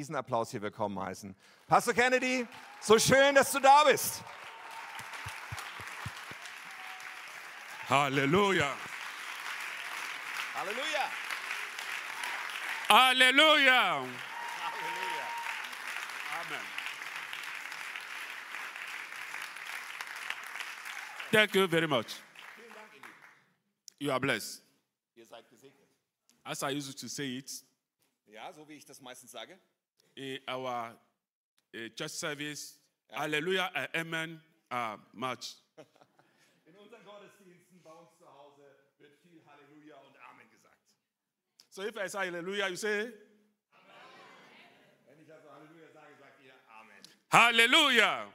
Riesenapplaus hier willkommen heißen. Pastor Kennedy, so schön, dass du da bist. Hallelujah. Halleluja. Hallelujah. Halleluja. Amen. Thank you very much. You are blessed. Ihr seid gesegnet. As I used to say it Ja, so wie ich das meistens sage. In our uh, church service, Hallelujah and Amen are much. In unseren Gottesdiensten bei uns zu Hause wird viel Halleluja und Amen gesagt. So if I say Hallelujah, you say Wenn ich also Halleluja sage, sagt ihr Amen. Hallelujah.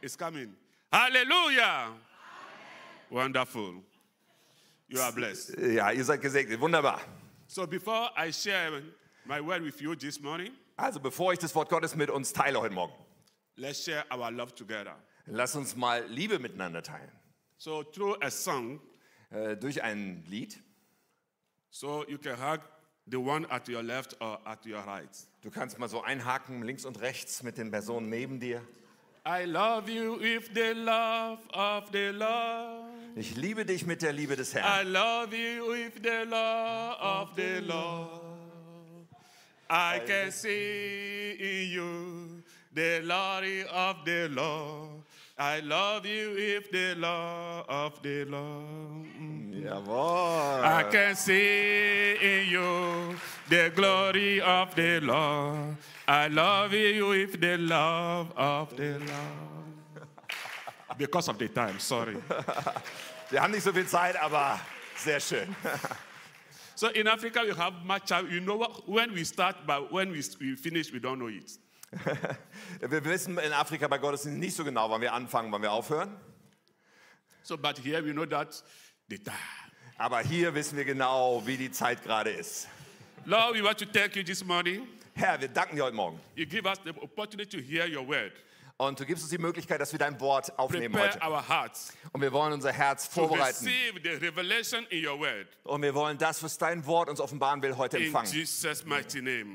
It's coming. Hallelujah. Wonderful. You are blessed. Ja, ihr seid gesegnet. Wunderbar. So before I share my word with you this morning, Also, bevor ich das Wort Gottes mit uns teile heute Morgen, let's share our love together. lass uns mal Liebe miteinander teilen. So through a song, Äh, durch ein Lied. so you can hug the one at your left or at your right. Du kannst mal so einhaken, links und rechts mit den Personen neben dir. I love you with the love of the Lord. Ich liebe dich mit der Liebe des I Herrn. love you with the love of the Lord. I can see in you the glory of the Lord. I love you with the love of the Lord. I can see in you the glory of the Lord. I love you with the love of the Lord. Because of the time, sorry. Wir haben nicht so viel Zeit, aber sehr schön. So in Africa, we have much time. You know what, when we start, but when we, we finish, we don't know it. Wir wissen in Afrika bei Gottesdiensten nicht so genau, wann wir anfangen, wann wir aufhören. So, but here we know that the time. Aber hier wissen wir genau, wie die Zeit gerade ist. Lord, we want to thank you this morning. Herr, wir danken dir heute Morgen. You give us the opportunity to hear your word. Und du gibst uns die Möglichkeit, dass wir dein Wort aufnehmen heute. Und wir wollen unser Herz vorbereiten. Und wir wollen das, was dein Wort uns offenbaren will, heute empfangen.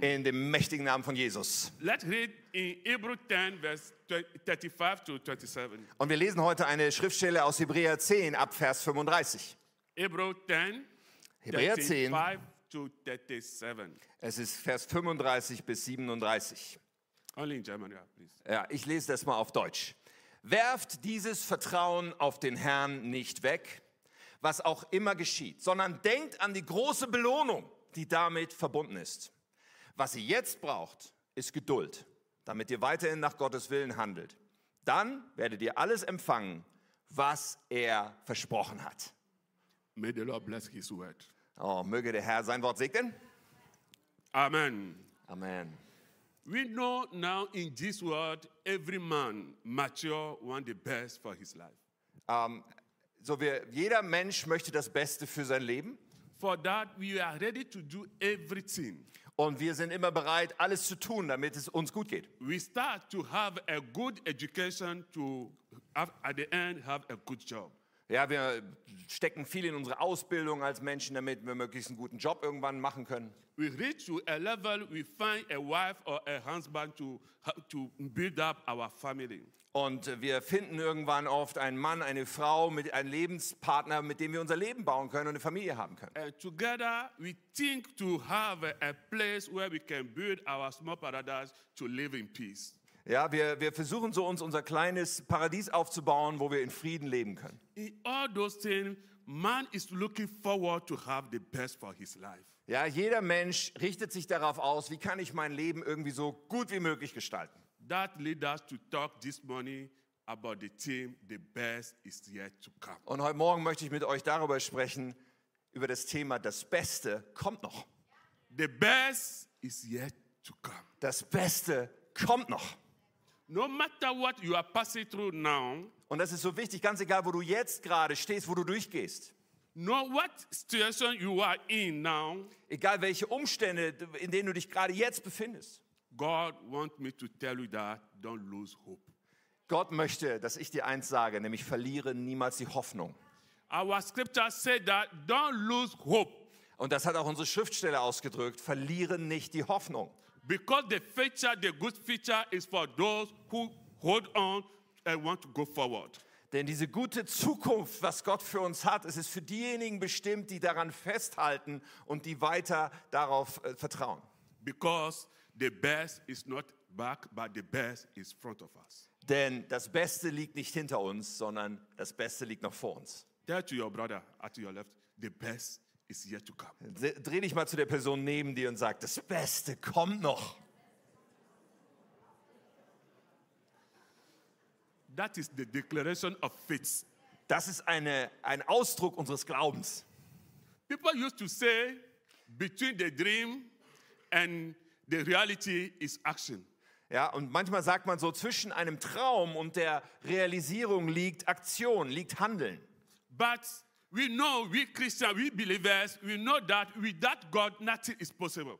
In dem mächtigen Namen von Jesus. Let's read in Hebrew 10, verse 35 to 27. Und wir lesen heute eine Schriftstelle aus Hebräer 10 ab Vers 35. Hebrew 10, Hebräer 10, 35 to 37. es ist Vers 35 bis 37. Only in German, yeah, please. Ja, ich lese das mal auf Deutsch. Werft dieses Vertrauen auf den Herrn nicht weg, was auch immer geschieht, sondern denkt an die große Belohnung, die damit verbunden ist. Was ihr jetzt braucht, ist Geduld, damit ihr weiterhin nach Gottes Willen handelt. Dann werdet ihr alles empfangen, was er versprochen hat. May the Lord bless his word. Oh, möge der Herr sein Wort segnen. Amen. Amen. We know now in this world, every man mature want the best for his life. Ähm, so wir, jeder Mensch möchte das Beste für sein Leben. For that, we are ready to do everything. Und wir sind immer bereit, alles zu tun, damit es uns gut geht. We start to have a good education to have, at the end have a good job. Ja, wir stecken viel in unsere Ausbildung als Menschen, damit wir möglichst einen guten Job irgendwann machen können. We reach to a level we find a wife or a husband to, to build up our family. Und wir finden irgendwann oft einen Mann, eine Frau, mit einem Lebenspartner, mit dem wir unser Leben bauen können und eine Familie haben können. And together, we think to have a, place where we can build our small paradise to live in peace. Ja, wir, wir versuchen so uns unser kleines Paradies aufzubauen, wo wir in Frieden leben können. In all those things, man is looking forward to have the best for his life. Ja, jeder Mensch richtet sich darauf aus, wie kann ich mein Leben irgendwie so gut wie möglich gestalten. That leads us to talk this morning about the theme, the best is yet to come. Und heute Morgen möchte ich mit euch darüber sprechen, über das Thema, das Beste kommt noch. The best is yet to come. Das Beste kommt noch. No matter what you are passing through now, Und das ist so wichtig, ganz egal, wo du jetzt gerade stehst, wo du durchgehst. no what situation you are in now, Egal welche Umstände, in denen du dich gerade jetzt befindest. God wants me to tell you that don't lose hope. Gott möchte, dass ich dir eins sage, nämlich verliere niemals die Hoffnung. Our scripture said that don't lose hope. Und das hat auch unsere Schriftstelle ausgedrückt, verliere nicht die Hoffnung. Because the feature, the good feature, is for those who hold on and want to go forward. Denn diese gute Zukunft, was Gott für uns hat, es ist für diejenigen bestimmt, die daran festhalten und die weiter darauf äh, vertrauen. Because the best is not back, but the best is front of us. Denn das Beste liegt nicht hinter uns, sondern das Beste liegt noch vor uns. Tell to your brother at your left, the best is yet to come. Dreh dich mal zu der Person neben dir und sag, das Beste kommt noch. That is the declaration of faith. Das ist eine, ein Ausdruck unseres Glaubens. People used to say between the dream and the reality is action. Ja, und manchmal sagt man so, zwischen einem Traum und der Realisierung liegt Aktion, liegt Handeln. But we know, we Christians, we believers, we know that without God, nothing is possible.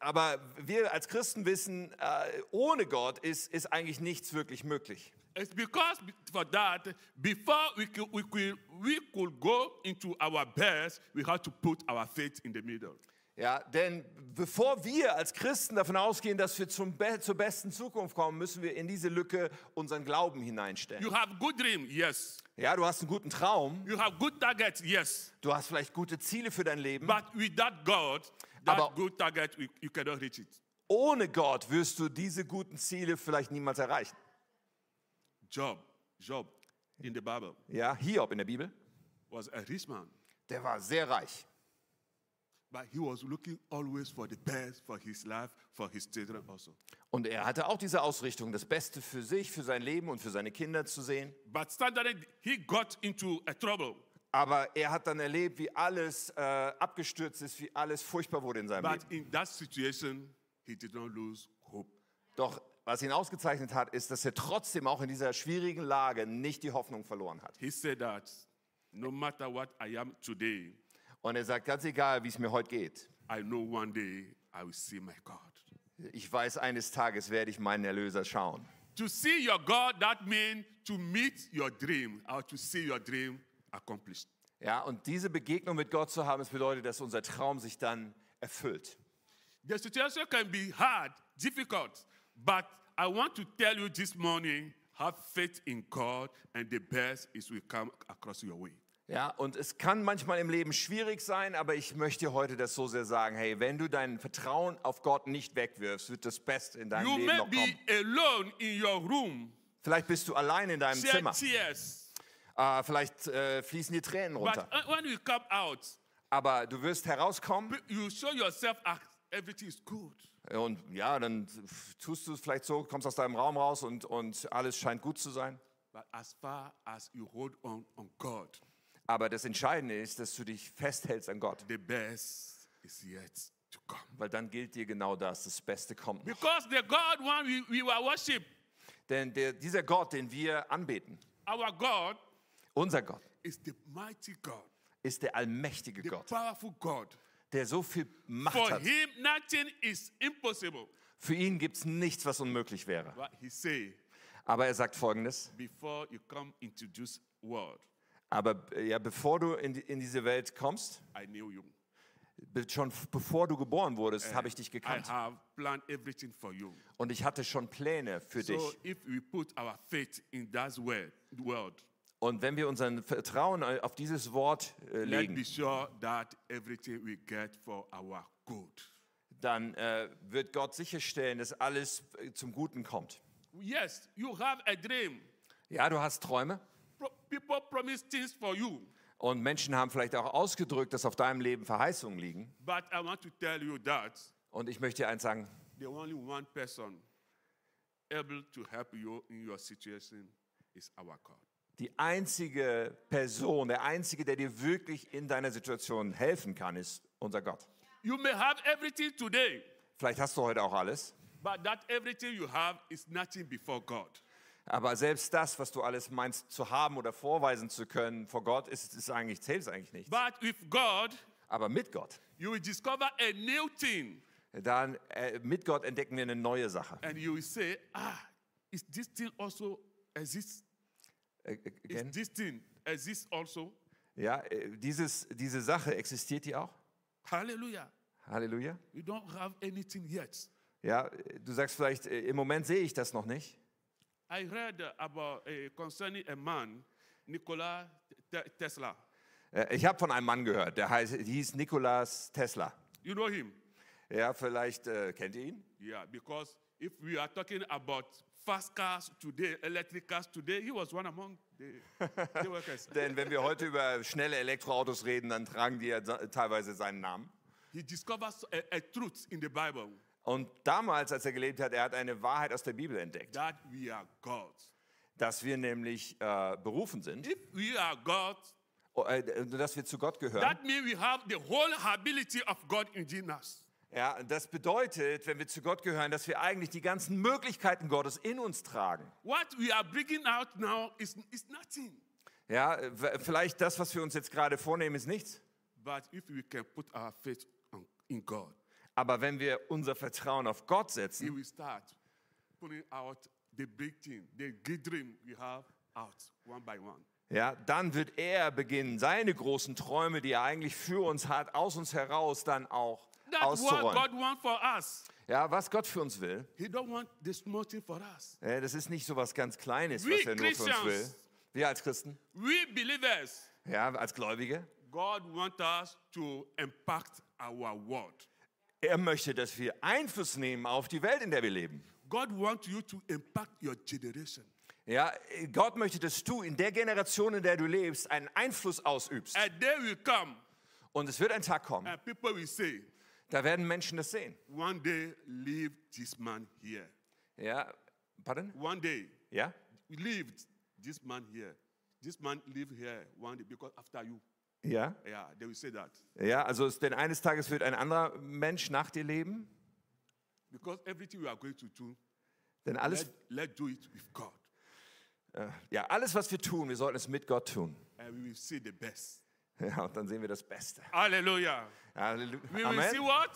Aber wir als Christen wissen, äh, ohne Gott ist, ist eigentlich nichts wirklich möglich. It's because be- for that, before we could, we, could, we could go into our best, we have to put our faith in the middle. Ja, denn bevor wir als Christen davon ausgehen, dass wir zum Be zur besten Zukunft kommen, müssen wir in diese Lücke unseren Glauben hineinstellen. You have good dream, yes. Ja, du hast einen guten Traum, You have good target, yes. du hast vielleicht gute Ziele für dein Leben. But without God, that Aber- good target, you, cannot reach it. Ohne Gott wirst du diese guten Ziele vielleicht niemals erreichen. Job, Job in the Bible Ja, Hiob in der Bibel, was a rich man, der war sehr reich. Und er hatte auch diese Ausrichtung, das Beste für sich, für sein Leben und für seine Kinder zu sehen. But suddenly he got into a trouble. Aber er hat dann erlebt, wie alles äh, abgestürzt ist, wie alles furchtbar wurde in seinem But Leben. in that situation, he did not lose hope. Doch was ihn ausgezeichnet hat, ist, dass er trotzdem auch in dieser schwierigen Lage nicht die Hoffnung verloren hat. He said that no matter what I am today, Und er sagt, ganz egal, wie es mir heute geht, I know one day I will see my God. ich weiß, eines Tages werde ich meinen Erlöser schauen. To see your God, that means to meet your dream or to see your dream accomplished. Ja, und diese Begegnung mit Gott zu haben, es bedeutet, dass unser Traum sich dann erfüllt. The situation can be hard, difficult, but I want to tell you this morning have faith in God, and the best is will come across your way. Ja, und es kann manchmal im Leben schwierig sein, aber ich möchte heute das so sehr sagen, hey, wenn du dein Vertrauen auf Gott nicht wegwirfst, wird das Beste in deinem You Leben noch kommen. Vielleicht bist du allein in deinem shed Zimmer, tears, äh, vielleicht äh, fließen die Tränen runter, uh, when you come out, aber du wirst herauskommen you show yourself as everything is good. und ja, dann tust du es vielleicht so, kommst aus deinem Raum raus und, und alles scheint gut zu sein. But as far as you hold on on God, Aber das Entscheidende ist, dass du dich festhältst an Gott, the best is yet to come. weil dann gilt dir genau das, das Beste kommt. noch. Because the God one we, we will worship, Denn der, dieser Gott, den wir anbeten, our God, unser Gott, is the mighty God, ist der allmächtige the Gott, powerful God. der so viel Macht For hat. him, nothing is impossible. Für ihn gibt es nichts, was unmöglich wäre. But he say, Aber er sagt Folgendes, before you come into this world, aber äh, ja, bevor du in, die, in diese Welt kommst, I knew you. schon bevor du geboren wurdest, habe ich dich I gekannt. have planned everything for you. Und ich hatte schon Pläne für So dich. if we put our faith in that world, Und wenn wir unser Vertrauen äh, auf dieses Wort äh, let's be legen, sure that everything we get for our good. dann äh, wird Gott sicherstellen, dass alles äh, zum Guten kommt. Yes, you have a dream. Ja, du hast Träume Pro- people promise things for you. und Menschen haben vielleicht auch ausgedrückt, dass auf deinem Leben Verheißungen liegen. But I want to tell you that Und ich möchte dir eins sagen, the only one person able to help you in your situation is our God. die einzige Person, der einzige, der dir wirklich in deiner Situation helfen kann, ist unser Gott. You may have everything today, Vielleicht hast du heute auch alles, is aber selbst das, was du alles meinst zu haben oder vorweisen zu können vor Gott, ist, ist eigentlich, zählt es eigentlich nicht. But with God, Aber mit Gott, you will discover a new thing dann äh, mit Gott entdecken wir eine neue Sache. and you will say, ah, is this thing also exist? Äh, äh, Is again? this thing exist also? Ja, äh, dieses, diese Sache existiert die auch. Hallelujah. Halleluja. You don't have anything yet. Ja, du sagst vielleicht, im Moment sehe ich das noch nicht. I heard uh, about uh, concerning a man, Nikola Te- Tesla. Äh, Ich habe von einem Mann gehört, der heißt, hieß Nikolas Tesla. You know him? Ja, vielleicht äh, kennt ihr ihn? Yeah, because if we are talking about fast cars today, electric cars today, he was one among the, the workers. Denn wenn wir heute über schnelle Elektroautos reden, dann tragen die ja teilweise seinen Namen. He discovers a, a truth in the Bible Und damals, als er gelebt hat, er hat eine Wahrheit aus der Bibel entdeckt, that we are God. dass wir nämlich äh, berufen sind, If we are God, oh, äh, dass wir zu Gott gehören. that means we have the whole ability of God in us. Ja, das bedeutet, wenn wir zu Gott gehören, dass wir eigentlich die ganzen Möglichkeiten Gottes in uns tragen. What we are bringing out now is, is nothing. Ja, vielleicht das, was wir uns jetzt gerade vornehmen, ist nichts. But if we can put our faith in God, Aber wenn wir unser Vertrauen auf Gott He setzen, will start putting out the big thing, the good dream we have out one by one. ja, dann wird er beginnen, seine großen Träume, die er eigentlich für uns hat, aus uns heraus dann auch That's what auszuräumen. God wants for us. Ja, was Gott für uns will, He don't want the small thing for us. äh, das ist nicht so was ganz Kleines, We was er nur für uns will. Wir als Christen, We believers, ja, als Gläubige, God wants us to impact our world. Er möchte, dass wir Einfluss nehmen auf die Welt, in der wir leben. God wants you to impact your generation. Ja, Gott möchte, dass du in der Generation, in der du lebst, einen Einfluss ausübst. A day will come Und es wird ein Tag kommen, and people will say, da werden Menschen das sehen. one day leave this man here. Ja, pardon? One day Ja? leave this man here. This man live here one day because after you. Ja? Yeah, they will say that. Ja, also denn eines Tages wird ein anderer Mensch nach dir leben. Because everything we are going to do, Denn alles, let, let's do it with God. äh, ja, alles, was wir tun, wir sollten es mit Gott tun. And we will see the best. Ja, und dann sehen wir das Beste. Halleluja. We will see Amen. what?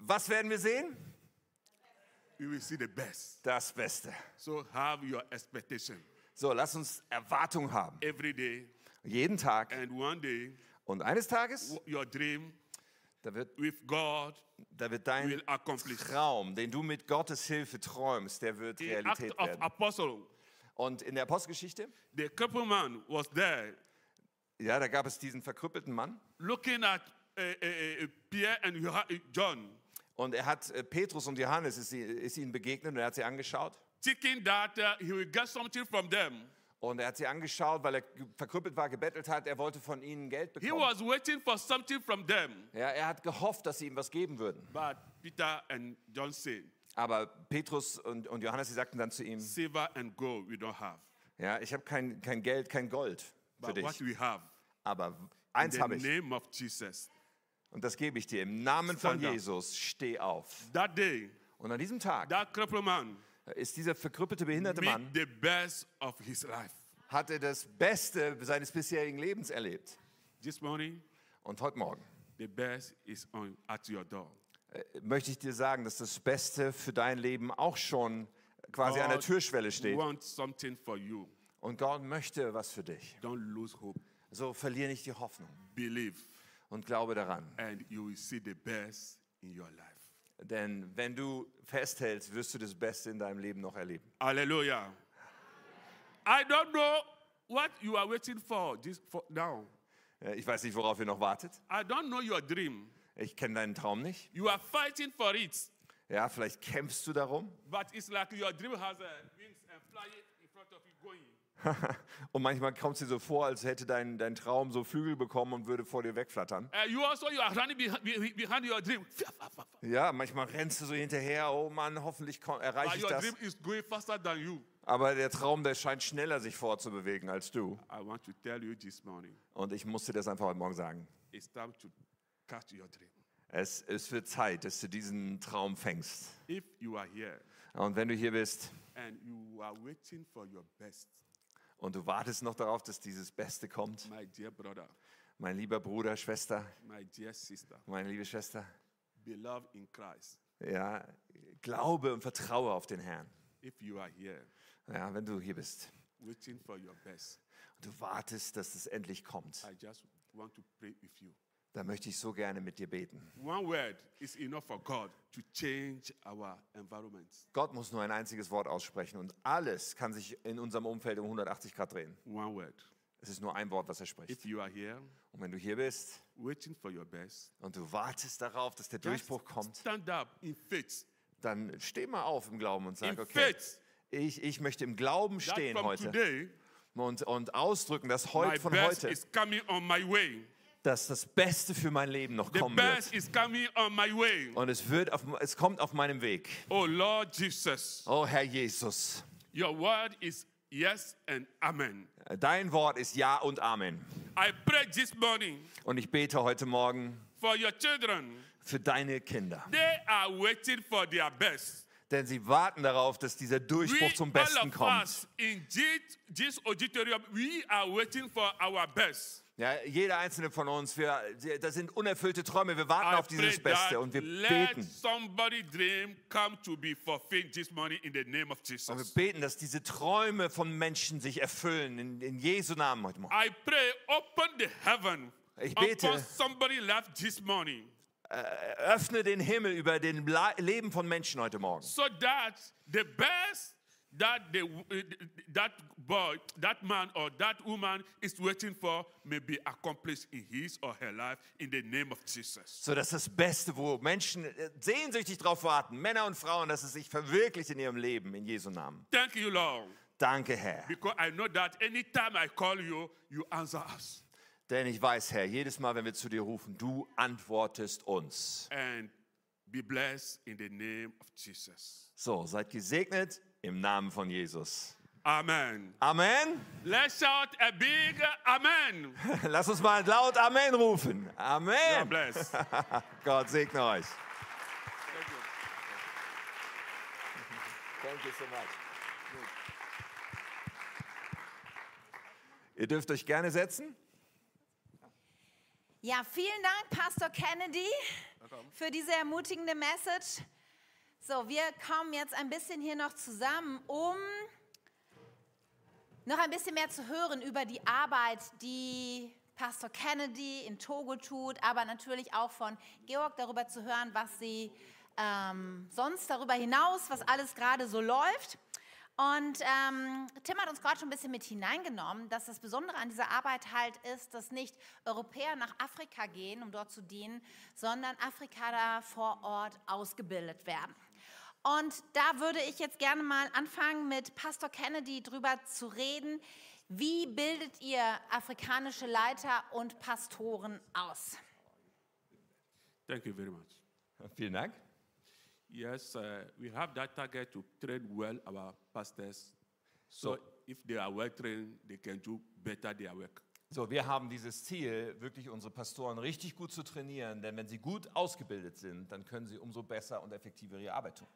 Was werden wir sehen? We will see the best. Das Beste. So have your expectation So, lass uns Erwartung haben. every day. Jeden Tag. And one day, Und eines Tages, your dream da wird, with God da wird dein will accomplish. Traum, den du mit Gottes Hilfe träumst, der wird act Realität of werden. apostle, Und in der Apostelgeschichte, the crippled man was there ja, da gab es diesen verkrüppelten Mann. looking at uh, uh, uh, Pierre and John, Und er hat Petrus und Johannes ist, ihnen begegnet und er hat sie angeschaut. thinking that he will get something from them. Und er hat sie angeschaut, weil er verkrüppelt war, gebettelt hat. Er wollte von ihnen Geld He bekommen. was waiting for something from them. Ja, er hat gehofft, dass sie ihm was geben würden. But Peter and John said, Aber Petrus und, und Johannes, sie sagten dann zu ihm, Silver and gold we don't have. ja, ich habe kein, kein Geld, kein Gold für But what dich. we have, Aber in eins the habe ich name of Jesus. und das gebe ich dir. Im Namen von Stand up. Jesus, steh auf. That day, Und an diesem Tag that crippled man ist dieser verkrüppelte, behinderte Mann, the best of his life. hat er das Beste seines bisherigen Lebens erlebt. This morning, Und heute Morgen the best is on at your door. äh, möchte ich dir sagen, dass das Beste für dein Leben auch schon quasi an der God Türschwelle steht. wants something for you. Und Gott möchte was für dich. Don't lose hope. So verlier nicht die Hoffnung Believe, und glaube daran. and you will see the best in your life. Denn wenn du festhältst, wirst du das Beste in deinem Leben noch erleben. Hallelujah. I don't know what you are waiting for this for now. Äh, Ich weiß nicht, worauf ihr noch wartet. I don't know your dream. Ich kenne deinen Traum nicht. You are fighting for it, Ja, vielleicht kämpfst du darum. but it's like your dream has uh, wings and flying in front of you going. Und manchmal kommt es dir so vor, als hätte dein, dein Traum so Flügel bekommen und würde vor dir wegflattern. And you also you are running behind, be- behind your dream. Ja, manchmal rennst du so hinterher. Oh Mann, hoffentlich erreiche ich your das. dream is going faster than you. Aber der Traum, der scheint schneller sich fortzubewegen als du. I want to tell you this morning, Und ich muss dir das einfach heute Morgen sagen. it's time to catch your dream. Es, es wird Zeit, dass du diesen Traum fängst. If you are here Und wenn du hier bist and you are waiting for your best, und du wartest noch darauf, dass dieses Beste kommt, my dear brother, mein lieber Bruder, Schwester, my dear sister, meine liebe Schwester, beloved in Christ, ja, glaube und vertraue auf den Herrn. if you are here. Ja, wenn du hier bist. Waiting for your best, und du wartest, dass es endlich kommt, I just want to pray with you. Da möchte ich so gerne mit dir beten. One word is enough for God to change our environment. Gott muss nur ein einziges Wort aussprechen und alles kann sich in unserem Umfeld um 180 Grad drehen. One word. Es ist nur ein Wort, was er spricht. If you are here Und wenn du hier bist waiting for your best, und du wartest darauf, dass der Durchbruch kommt, stand up in faith. dann steh mal auf im Glauben und In sag, okay, faith ich, ich möchte im Glauben stehen heute today, und, und ausdrücken, dass my heute von heute, dass das Beste für mein Leben noch kommen wird. Und es, wird auf, es kommt auf meinem Weg. Oh Lord Jesus, Oh Herr Jesus, your word is yes and amen. dein Wort ist Ja und Amen. I pray this morning Und ich bete heute Morgen for your children. für deine Kinder. They are waiting for their best. Denn sie warten darauf, dass dieser Durchbruch zum Besten kommt. Ja, jeder einzelne von uns, wir, das sind unerfüllte Träume. Wir warten I auf dieses Beste und wir let beten. somebody dream come to be fulfilled this morning in the name of Und wir Jesus. beten, dass diese Träume von Menschen sich erfüllen. In, in Jesu Namen heute Morgen. I pray, open the heaven Ich bete. upon somebody life this morning, Öffne den Himmel über den Leben von Menschen heute Morgen. so that the best that the that boy, that man or that woman is waiting for may be accomplished in his or her life in the name of Jesus. So dass das Beste, wo Menschen äh, sehnsüchtig drauf warten, Männer und Frauen, dass es sich verwirklicht in ihrem Leben, in Jesu Namen. Thank you, Lord, Danke, Herr. because I know that anytime I call you, you answer us. Denn ich weiß, Herr, jedes Mal, wenn wir zu dir rufen, du antwortest uns. And be blessed in the name of Jesus. So, seid gesegnet im Namen von Jesus. Amen. Amen. Let's shout a big amen. Lass uns mal laut Amen rufen. God Amen. bless. Gott segne euch. Thank you. Thank you so much. Ihr dürft euch gerne setzen. Ja, vielen Dank, Pastor Kennedy, für diese ermutigende Message. So, wir kommen jetzt ein bisschen hier noch zusammen, um noch ein bisschen mehr zu hören über die Arbeit, die Pastor Kennedy in Togo tut, aber natürlich auch von Georg darüber zu hören, was sie ähm, sonst darüber hinaus, was alles gerade so läuft. Und ähm, Tim hat uns gerade schon ein bisschen mit hineingenommen, dass das Besondere an dieser Arbeit halt ist, dass nicht Europäer nach Afrika gehen, um dort zu dienen, sondern Afrikaner vor Ort ausgebildet werden. Und da würde ich jetzt gerne mal anfangen, mit Pastor Kennedy drüber zu reden. Wie bildet ihr afrikanische Leiter und Pastoren aus? Thank you very much. Vielen Dank. Yes, uh, we have that target to train well our pastors. So, if they are well trained, they can do better their work. So, wir haben dieses Ziel, wirklich unsere Pastoren richtig gut zu trainieren, denn wenn sie gut ausgebildet sind, dann können sie umso besser und effektiver ihre Arbeit tun.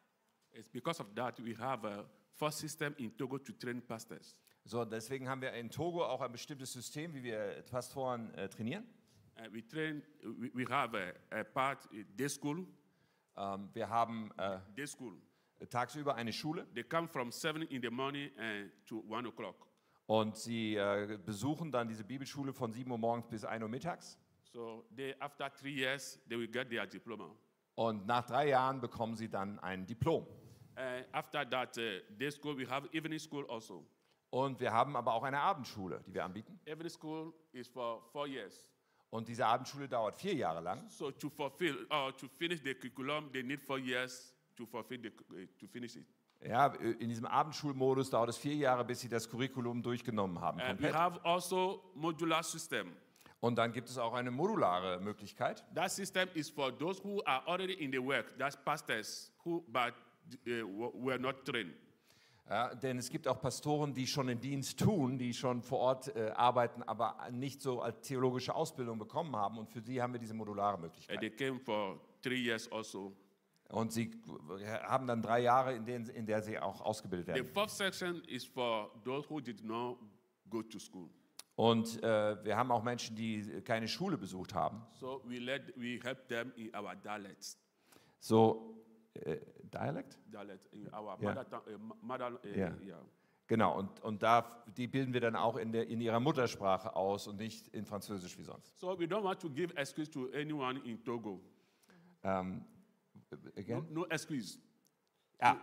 It's because of that we have a first system in Togo to train pastors. So, deswegen haben wir in Togo auch ein bestimmtes System, wie wir Pastoren äh, trainieren. Uh, we train. We, we have a, a part uh, day school. Ähm, wir haben äh, Day school. tagsüber eine Schule They come from seven in the morning and to one o'clock. und sie äh, besuchen dann diese Bibelschule von 7 Uhr morgens bis 1 Uhr mittags. So they, after three years, they will get their diploma. Und nach drei Jahren bekommen sie dann ein Diplom. Uh, after that uh, day school, we have evening school also. Und wir haben aber auch eine Abendschule, die wir anbieten. Evening school is for four years. Und diese Abendschule dauert vier Jahre lang. So to fulfill or to finish the curriculum, they need four years to fulfill the, uh, to finish it. Ja, in diesem Abendschulmodus dauert es vier Jahre, bis sie das Curriculum durchgenommen haben. And we have also modular system. Und dann gibt es auch eine modulare Möglichkeit. That system is for those who are already in the work. That's pastors who but uh, were not trained. Ja, denn es gibt auch Pastoren, die schon den Dienst tun, die schon vor Ort äh, arbeiten, aber nicht so als theologische Ausbildung bekommen haben. Und für sie haben wir diese modulare And Möglichkeit. they came for three years also. Und sie äh, haben dann drei Jahre, in, denen, in der sie auch ausgebildet The werden. fourth section is for those who did not go to school. Und äh, wir haben auch Menschen, die keine Schule besucht haben. So we let we help them in our dialects. So, äh, Dialekt? Dialect in our Yeah. mother mother Yeah. yeah. Genau, und, und da, die bilden wir dann auch in, der, in ihrer Muttersprache aus und nicht in Französisch wie sonst. So we don't want to give excuse to anyone in Togo. Ähm, No, again? no excuse. Ja.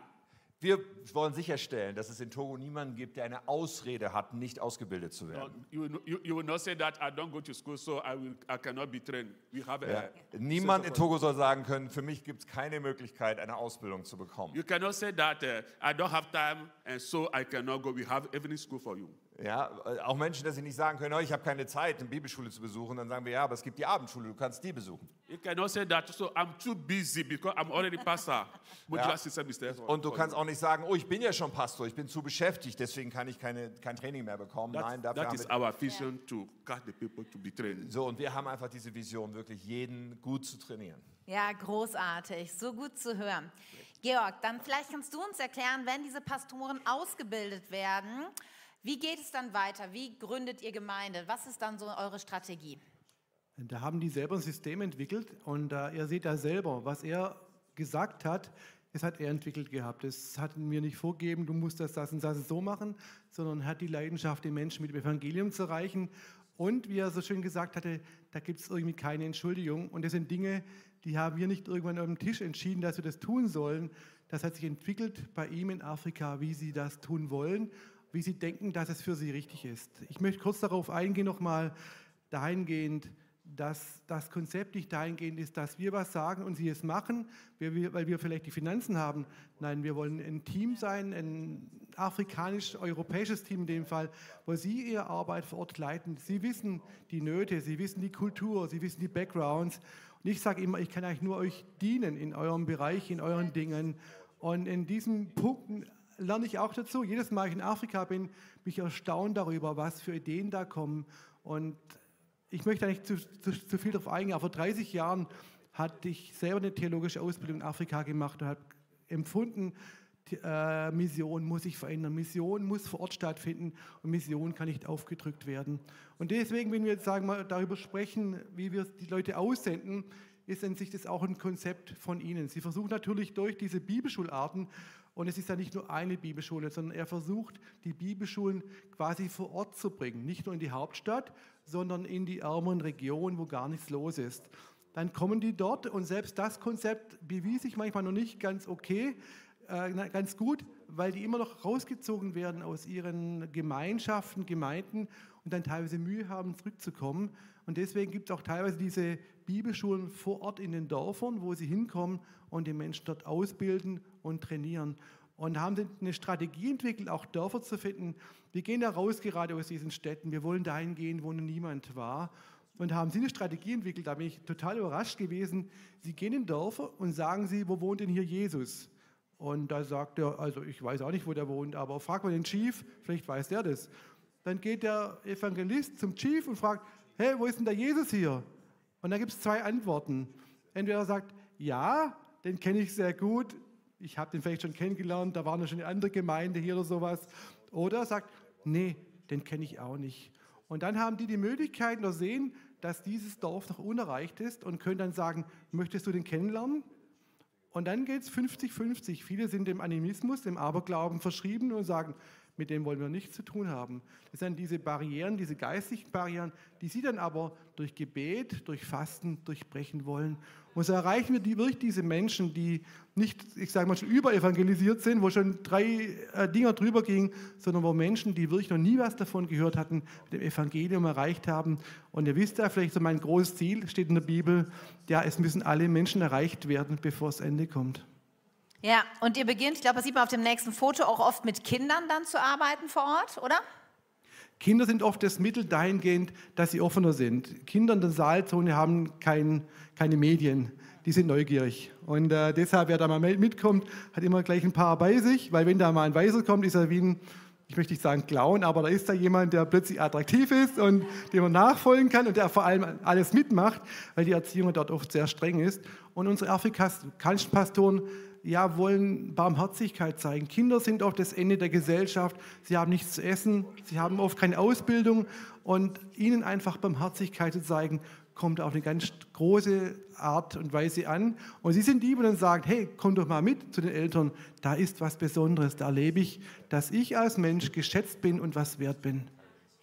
Wir wollen sicherstellen, dass es in Togo niemanden gibt, der eine Ausrede hat, nicht ausgebildet zu No, werden. you, will- you, you will not say that I don't go to school, so I, will, I cannot be trained. We have Ja. a, Niemand in Togo soll sagen können, für mich gibt es keine Möglichkeit, eine Ausbildung zu bekommen. You cannot say that uh, I don't have time and so I cannot go. We have evening school for you. Ja, äh, auch Menschen, dass sie nicht sagen können, oh, ich habe keine Zeit, eine Bibelschule zu besuchen, dann sagen wir, ja, aber es gibt die Abendschule, du kannst die besuchen. You cannot say that, so I'm too busy because I'm already pastor. Modular system is there for- Und du kannst you. auch nicht sagen, oh, ich bin ja schon Pastor, ich bin zu beschäftigt, deswegen kann ich keine, kein Training mehr bekommen. That- Nein, dafür that haben is wir... our vision to catch the people to be trained. So, und wir haben einfach diese Vision, wirklich jeden gut zu trainieren. Ja, großartig, so gut zu hören. Georg, dann vielleicht kannst du uns erklären, wenn diese Pastoren ausgebildet werden, wie geht es dann weiter? Wie gründet ihr Gemeinde? Was ist dann so eure Strategie? Da haben die selber ein System entwickelt und äh, ihr seht da selber, was er gesagt hat, das hat er entwickelt gehabt. Das hat mir nicht vorgegeben, du musst das, das und das so machen, sondern er hat die Leidenschaft, den Menschen mit dem Evangelium zu erreichen. Und wie er so schön gesagt hatte, da gibt es irgendwie keine Entschuldigung. Und das sind Dinge, die haben wir nicht irgendwann auf dem Tisch entschieden, dass wir das tun sollen. Das hat sich entwickelt bei ihm in Afrika, wie sie das tun wollen, wie sie denken, dass es für sie richtig ist. Ich möchte kurz darauf eingehen, nochmal dahingehend, dass das Konzept nicht dahingehend ist, dass wir was sagen und sie es machen, weil wir, vielleicht die Finanzen haben. Nein, wir wollen ein Team sein, ein afrikanisch-europäisches Team in dem Fall, wo sie ihre Arbeit vor Ort leiten. Sie wissen die Nöte, sie wissen die Kultur, sie wissen die Backgrounds. Und ich sage immer, ich kann eigentlich nur euch dienen in eurem Bereich, in euren Dingen. Und in diesen Punkten lerne ich auch dazu. Jedes Mal, ich in Afrika bin, bin ich erstaunt darüber, was für Ideen da kommen. Und ich möchte eigentlich zu, zu, zu viel darauf eingehen, aber vor 30 Jahren hatte ich selber eine theologische Ausbildung in Afrika gemacht und habe empfunden, die, äh, Mission muss sich verändern, Mission muss vor Ort stattfinden und Mission kann nicht aufgedrückt werden. Und deswegen, wenn wir jetzt sagen wir, darüber sprechen, wie wir die Leute aussenden, ist an sich das auch ein Konzept von Ihnen. Sie versuchen natürlich durch diese Bibelschularten, und es ist ja nicht nur eine Bibelschule, sondern er versucht, die Bibelschulen quasi vor Ort zu bringen. Nicht nur in die Hauptstadt, sondern in die ärmeren Regionen, wo gar nichts los ist. Dann kommen die dort und selbst das Konzept bewies sich manchmal noch nicht ganz okay, äh, ganz gut, weil die immer noch rausgezogen werden aus ihren Gemeinschaften, Gemeinden und dann teilweise Mühe haben, zurückzukommen. Und deswegen gibt es auch teilweise diese Bibelschulen vor Ort in den Dörfern, wo sie hinkommen und die Menschen dort ausbilden und trainieren. Und haben eine Strategie entwickelt, auch Dörfer zu finden. Wir gehen da raus gerade aus diesen Städten. Wir wollen dahin gehen, wo noch niemand war. Und haben sie eine Strategie entwickelt, da bin ich total überrascht gewesen. Sie gehen in Dörfer und sagen sie, wo wohnt denn hier Jesus? Und da sagt er, also ich weiß auch nicht, wo der wohnt, aber frag mal den Chief, vielleicht weiß der das. Dann geht der Evangelist zum Chief und fragt, hey, wo ist denn der Jesus hier? Und da gibt es zwei Antworten. Entweder er sagt, ja, den kenne ich sehr gut, ich habe den vielleicht schon kennengelernt, da war noch schon eine andere Gemeinde hier oder sowas. Oder er sagt, nee, den kenne ich auch nicht. Und dann haben die die Möglichkeit noch sehen, dass dieses Dorf noch unerreicht ist und können dann sagen, möchtest du den kennenlernen? Und dann geht es 50-50. Viele sind dem Animismus, dem Aberglauben verschrieben und sagen, mit dem wollen wir nichts zu tun haben. Das sind diese Barrieren, diese geistlichen Barrieren, die sie dann aber durch Gebet, durch Fasten durchbrechen wollen. Und so erreichen wir die, wirklich diese Menschen, die nicht, ich sage mal, schon überevangelisiert sind, wo schon drei äh, Dinger drüber gingen, sondern wo Menschen, die wirklich noch nie was davon gehört hatten, mit dem Evangelium erreicht haben. Und ihr wisst ja, vielleicht so mein großes Ziel steht in der Bibel, ja, es müssen alle Menschen erreicht werden, bevor das Ende kommt. Ja, und ihr beginnt, ich glaube, das sieht man auf dem nächsten Foto, auch oft mit Kindern dann zu arbeiten vor Ort, oder? Kinder sind oft das Mittel dahingehend, dass sie offener sind. Kinder in der Saalzone haben kein, keine Medien, die sind neugierig. Und äh, deshalb, wer da mal mitkommt, hat immer gleich ein paar bei sich, weil wenn da mal ein Weiser kommt, ist er wie ein, ich möchte nicht sagen Clown, aber da ist da jemand, der plötzlich attraktiv ist und dem man nachfolgen kann und der vor allem alles mitmacht, weil die Erziehung dort oft sehr streng ist. Und unsere afrikanischen Pastoren ja, wollen Barmherzigkeit zeigen. Kinder sind oft das Ende der Gesellschaft. Sie haben nichts zu essen, sie haben oft keine Ausbildung und ihnen einfach Barmherzigkeit zu zeigen, kommt auf eine ganz große Art und Weise an. Und sie sind die, die dann sagen, hey, komm doch mal mit zu den Eltern, da ist was Besonderes, da erlebe ich, dass ich als Mensch geschätzt bin und was wert bin.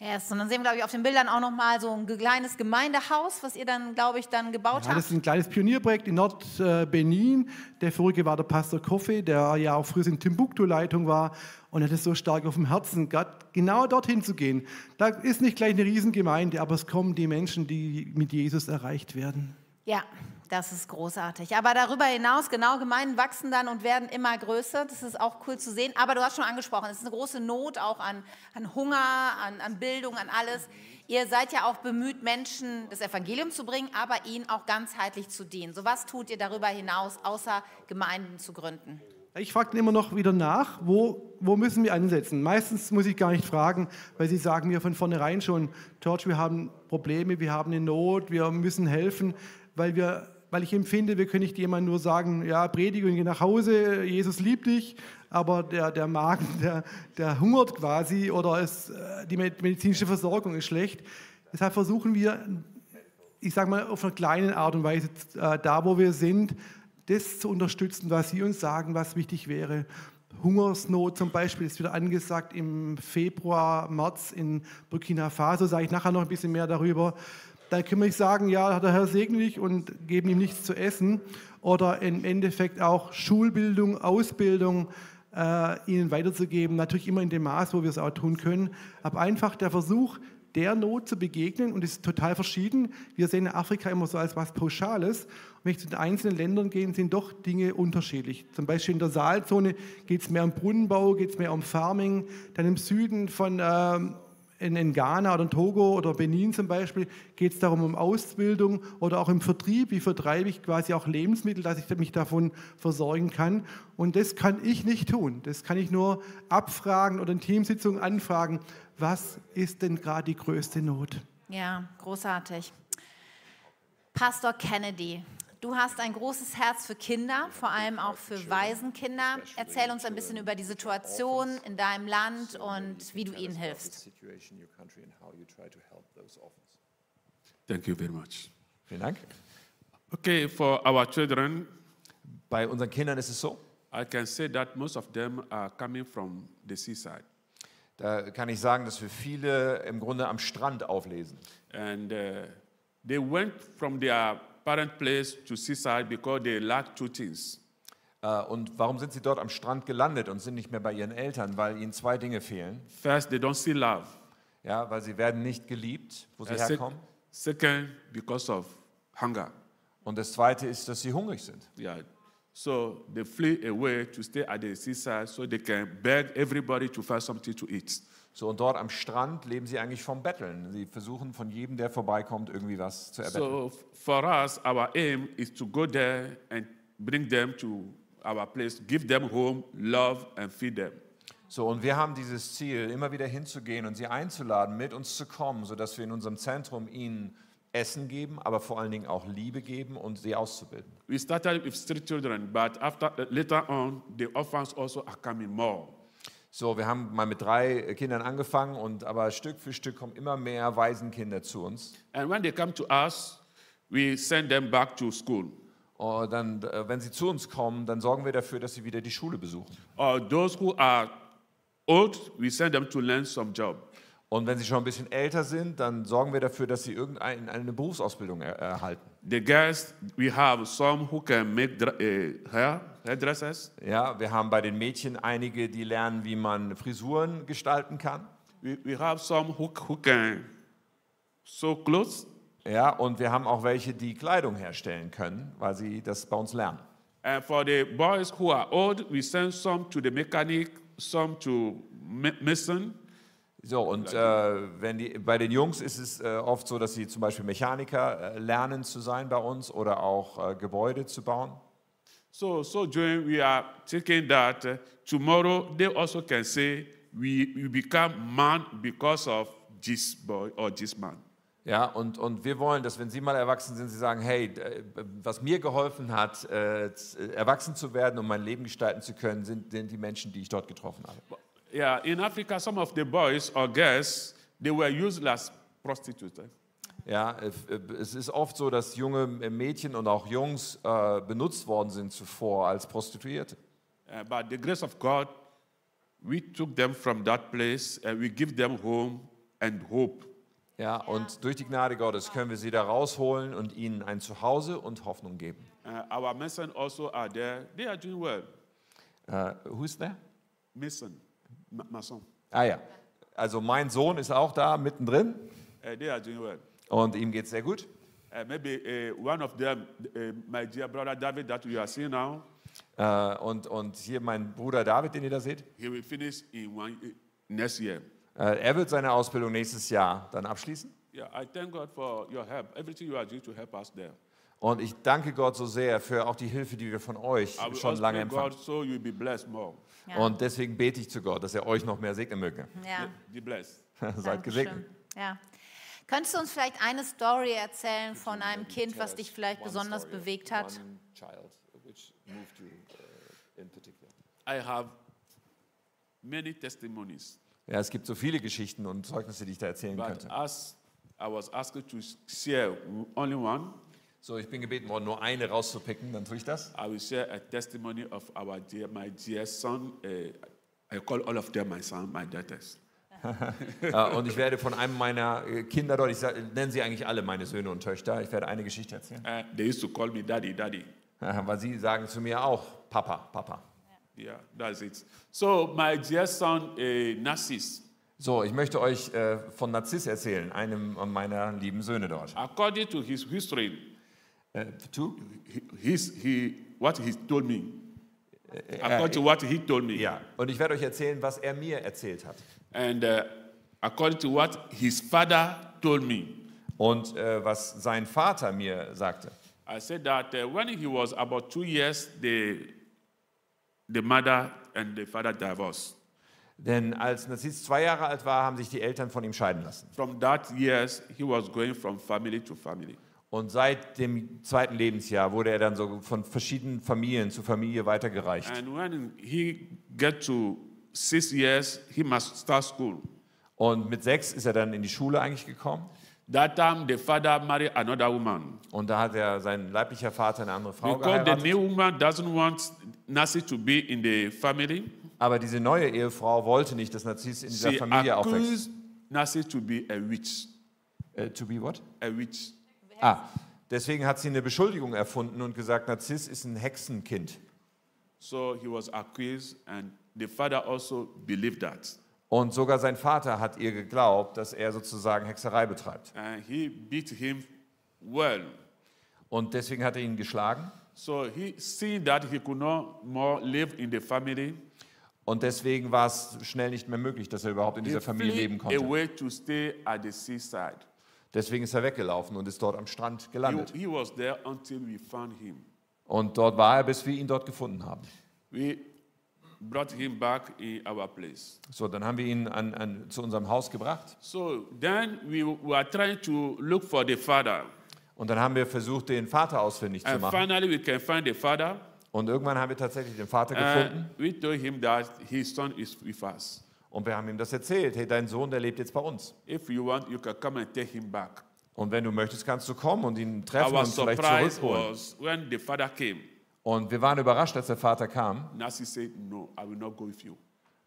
Yes. Und dann sehen wir, glaube ich, auf den Bildern auch nochmal so ein kleines Gemeindehaus, was ihr dann, glaube ich, dann gebaut Ja, habt. das ist ein kleines Pionierprojekt in Nord-Benin. Der vorige war der Pastor Koffe, der ja auch früher in Timbuktu-Leitung war und hat es so stark auf dem Herzen, genau dorthin zu gehen. Da ist nicht gleich eine Riesengemeinde, aber es kommen die Menschen, die mit Jesus erreicht werden. Ja, das ist großartig. Aber darüber hinaus, genau, Gemeinden wachsen dann und werden immer größer. Das ist auch cool zu sehen. Aber du hast schon angesprochen, es ist eine große Not auch an, an Hunger, an, an Bildung, an alles. Ihr seid ja auch bemüht, Menschen das Evangelium zu bringen, aber ihnen auch ganzheitlich zu dienen. So was tut ihr darüber hinaus, außer Gemeinden zu gründen? Ich frage immer noch wieder nach, wo, wo müssen wir ansetzen? Meistens muss ich gar nicht fragen, weil sie sagen mir von vornherein schon, George, wir haben Probleme, wir haben eine Not, wir müssen helfen, weil, wir, weil ich empfinde, wir können nicht jemandem nur sagen, ja, predige und geh nach Hause, Jesus liebt dich, aber der, der Magen, der, der hungert quasi oder es, äh, die medizinische Versorgung ist schlecht. Deshalb versuchen wir, ich sage mal, auf einer kleinen Art und Weise, äh, da wo wir sind, das zu unterstützen, was Sie uns sagen, was wichtig wäre. Hungersnot zum Beispiel ist wieder angesagt im Februar, März in Burkina Faso, sage ich nachher noch ein bisschen mehr darüber. Da können wir sagen, ja, der Herr segne dich und geben ihm nichts zu essen. Oder im Endeffekt auch Schulbildung, Ausbildung äh, ihnen weiterzugeben. Natürlich immer in dem Maß, wo wir es auch tun können. Aber einfach der Versuch, der Not zu begegnen und ist total verschieden. Wir sehen Afrika immer so als was Pauschales. Und wenn ich zu den einzelnen Ländern gehe, sind doch Dinge unterschiedlich. Zum Beispiel in der Saalzone geht es mehr um Brunnenbau, geht es mehr um Farming. Dann im Süden von ähm, in, in Ghana oder in Togo oder Benin zum Beispiel geht es darum um Ausbildung oder auch im Vertrieb. Wie vertreibe ich quasi auch Lebensmittel, dass ich mich davon versorgen kann. Und das kann ich nicht tun. Das kann ich nur abfragen oder in Teamsitzungen anfragen. Was ist denn gerade die größte Not? Ja, großartig. Pastor Kennedy, du hast ein großes Herz für Kinder, vor allem auch für Waisenkinder. Erzähl uns ein bisschen über die Situation in deinem Land und wie du ihnen hilfst. Thank you very much. Vielen Dank. Okay, for our children, Bei unseren Kindern ist es so, I can say that most of them are coming from the seaside. da kann ich sagen, dass wir viele im Grunde am Strand auflesen. And uh, they went from their parent place to seaside because they lack two things. Äh, Und warum sind sie dort am Strand gelandet und sind nicht mehr bei ihren Eltern? Weil ihnen zwei Dinge fehlen. First, they don't see love. Ja, weil sie werden nicht geliebt, wo sie And herkommen. second, because of hunger. Und das Zweite ist, dass sie hungrig sind. Yeah. So they flee away to stay at the seaside so they can beg everybody to find something to eat. So, und dort am Strand leben sie eigentlich vom Betteln. Sie versuchen von jedem, der vorbeikommt, irgendwie was zu erbetteln. So for us, our aim is to go there and bring them to our place, give them home, love, and feed them. So, und wir haben dieses Ziel, immer wieder hinzugehen und sie einzuladen, mit uns zu kommen, sodass wir in unserem Zentrum ihnen Essen geben, aber vor allen Dingen auch Liebe geben und sie auszubilden. We started with three children, but after later on, the orphans also are coming more. So, wir haben mal mit drei Kindern angefangen, und, aber Stück für Stück kommen immer mehr Waisenkinder zu uns. And when they come to us, we send them back to school. Und dann, äh, wenn sie zu uns kommen, dann sorgen wir dafür, dass sie wieder die Schule besuchen. Or those who are old, we send them to learn some job. Und wenn sie schon ein bisschen älter sind, dann sorgen wir dafür, dass sie irgendeine eine Berufsausbildung er, erhalten. The girls, we have some who can make uh, hair, hairdressers. Ja, wir haben bei den Mädchen einige, die lernen, wie man Frisuren gestalten kann. We, we have some who, who can sew clothes. Ja, und wir haben auch welche, die Kleidung herstellen können, weil sie das bei uns lernen. And for the boys who are old, we send some to the mechanic, some to ma- mason. So, und äh, wenn die, bei den Jungs ist es äh, oft so, dass sie zum Beispiel Mechaniker äh, lernen zu sein bei uns oder auch äh, Gebäude zu bauen. So, so Joan, we are thinking that uh, tomorrow they also can say we, we become man because of this boy or this man. Ja, und, und wir wollen, dass wenn sie mal erwachsen sind, sie sagen, hey, äh, was mir geholfen hat, äh, z- erwachsen zu werden und mein Leben gestalten zu können, sind, sind die Menschen, die ich dort getroffen habe. Yeah, in Africa, some of the boys or girls, they were used as prostitutes. Ja, es ist oft so, dass junge Mädchen und auch Jungs äh, benutzt worden sind zuvor als Prostituierte. Uh, but the grace of God, we took them from that place and we give them home and hope. Ja, und durch die Gnade Gottes können wir sie da rausholen und ihnen ein Zuhause und Hoffnung geben. Uh, our Mason also are there. They are doing well. Äh, who's there? Mason, Ma- Mason, Ah ja, also mein Sohn ist auch da mittendrin uh, they are doing well. Und ihm geht es sehr gut. Uh, maybe uh, one of them, uh, my dear brother David, that you are seeing now, und, und hier mein Bruder David, den ihr da seht, he will finish in one next year. er wird seine Ausbildung nächstes Jahr dann abschließen. Yeah, I thank God for your help. Everything you are doing to help us there. Und ich danke Gott so sehr für auch die Hilfe, die wir von euch schon also lange empfangen. God so you will be blessed more. Ja. Und deswegen bete ich zu Gott, dass er euch noch mehr segnen möge. ja. Be blessed. Seid gesegnet. Ja. Könntest du uns vielleicht eine Story erzählen von einem Kind, was dich vielleicht besonders bewegt hat? I have many testimonies, Ja, es gibt so viele Geschichten und Zeugnisse, die ich da erzählen but könnte. as I was asked to share only one, So, ich bin gebeten worden, nur eine rauszupicken, dann tue ich das. I will share a testimony of our dear, my dear son. Uh, I call all of them my son, my daughters. Äh, und ich werde von einem meiner äh, Kinder dort, ich nenne sie eigentlich alle meine Söhne und Töchter, ich werde eine Geschichte erzählen. Uh, they used to call me daddy, daddy. Weil sie sagen zu mir auch, Papa, Papa. Yeah, that's it. So my dear son, uh, Narcissus, So, ich möchte euch äh, von Narziss erzählen, einem meiner lieben Söhne dort. according to his history, tu? he, his, he, what he told me, according to what he told me, Ja, und ich werde euch erzählen, was er mir erzählt hat. and uh, according to what his father told me. Und äh, was sein Vater mir sagte. I said that uh, when he was about two years, the, the mother and the father divorced. Denn als Narziss zwei Jahre alt war, haben sich die Eltern von ihm scheiden lassen. From that years, he was going from family to family. Und seit dem zweiten Lebensjahr wurde er dann so von verschiedenen Familien zu Familie weitergereicht. And when he get to six years, he must start school. Und mit sechs ist er dann in die Schule eigentlich gekommen. That time, the father married another woman. Und da hat er sein leiblicher Vater eine andere Frau Because the geheiratet. new woman doesn't want Nancy to be in the family, Aber diese neue Ehefrau wollte nicht, dass Narziss in dieser she Familie aufwächst. Nancy to be a witch. Äh, to be what? A witch. Ah, deswegen hat sie eine Beschuldigung erfunden und gesagt, Narziss ist ein Hexenkind. So he was accused, and the father also believed that. Und sogar sein Vater hat ihr geglaubt, dass er sozusagen Hexerei betreibt. And he beat him well. Und deswegen hat er ihn geschlagen. So he seeing that he could not more live in the family, Und deswegen war es schnell nicht mehr möglich, dass er überhaupt in dieser Familie leben konnte. away to stay at the seaside. Deswegen ist er weggelaufen und ist dort am Strand He, gelandet. he was there until we found him. Und dort war er, bis wir ihn dort gefunden haben. We brought him back in our place. So, dann haben wir ihn an, an, zu unserem Haus gebracht. So then we were trying to look for the father. Und dann haben wir versucht, den Vater ausfindig zu And machen. finally, we can find the father. Und irgendwann haben wir tatsächlich den Vater And gefunden. we told him that his son is with us. Und wir haben ihm das erzählt. Hey, dein Sohn, der lebt jetzt bei uns. If you want, you can come and take him back. Und wenn du möchtest, kannst du kommen und ihn treffen Our und vielleicht zurückholen. was when the father came. Und wir waren überrascht, als der Vater kam. Nancy said, No, I will not go with you.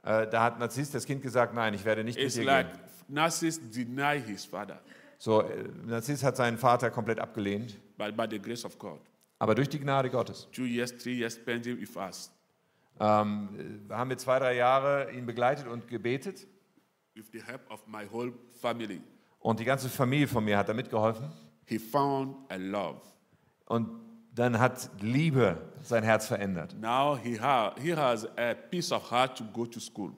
Äh, da hat Narziss das Kind gesagt, nein, ich werde nicht It's mit dir like gehen. Narcissus denied his father, So, äh, Narziss hat seinen Vater komplett abgelehnt. but by the grace of God. Aber durch die Gnade Gottes Two years, three years spending with us, ähm, äh, haben wir zwei, drei Jahre ihn begleitet und gebetet. with the help of my whole family. Und die ganze Familie von mir hat da mitgeholfen. He found a love. Und dann hat Liebe sein Herz verändert. Now he, ha- he has a peace of heart to go to school.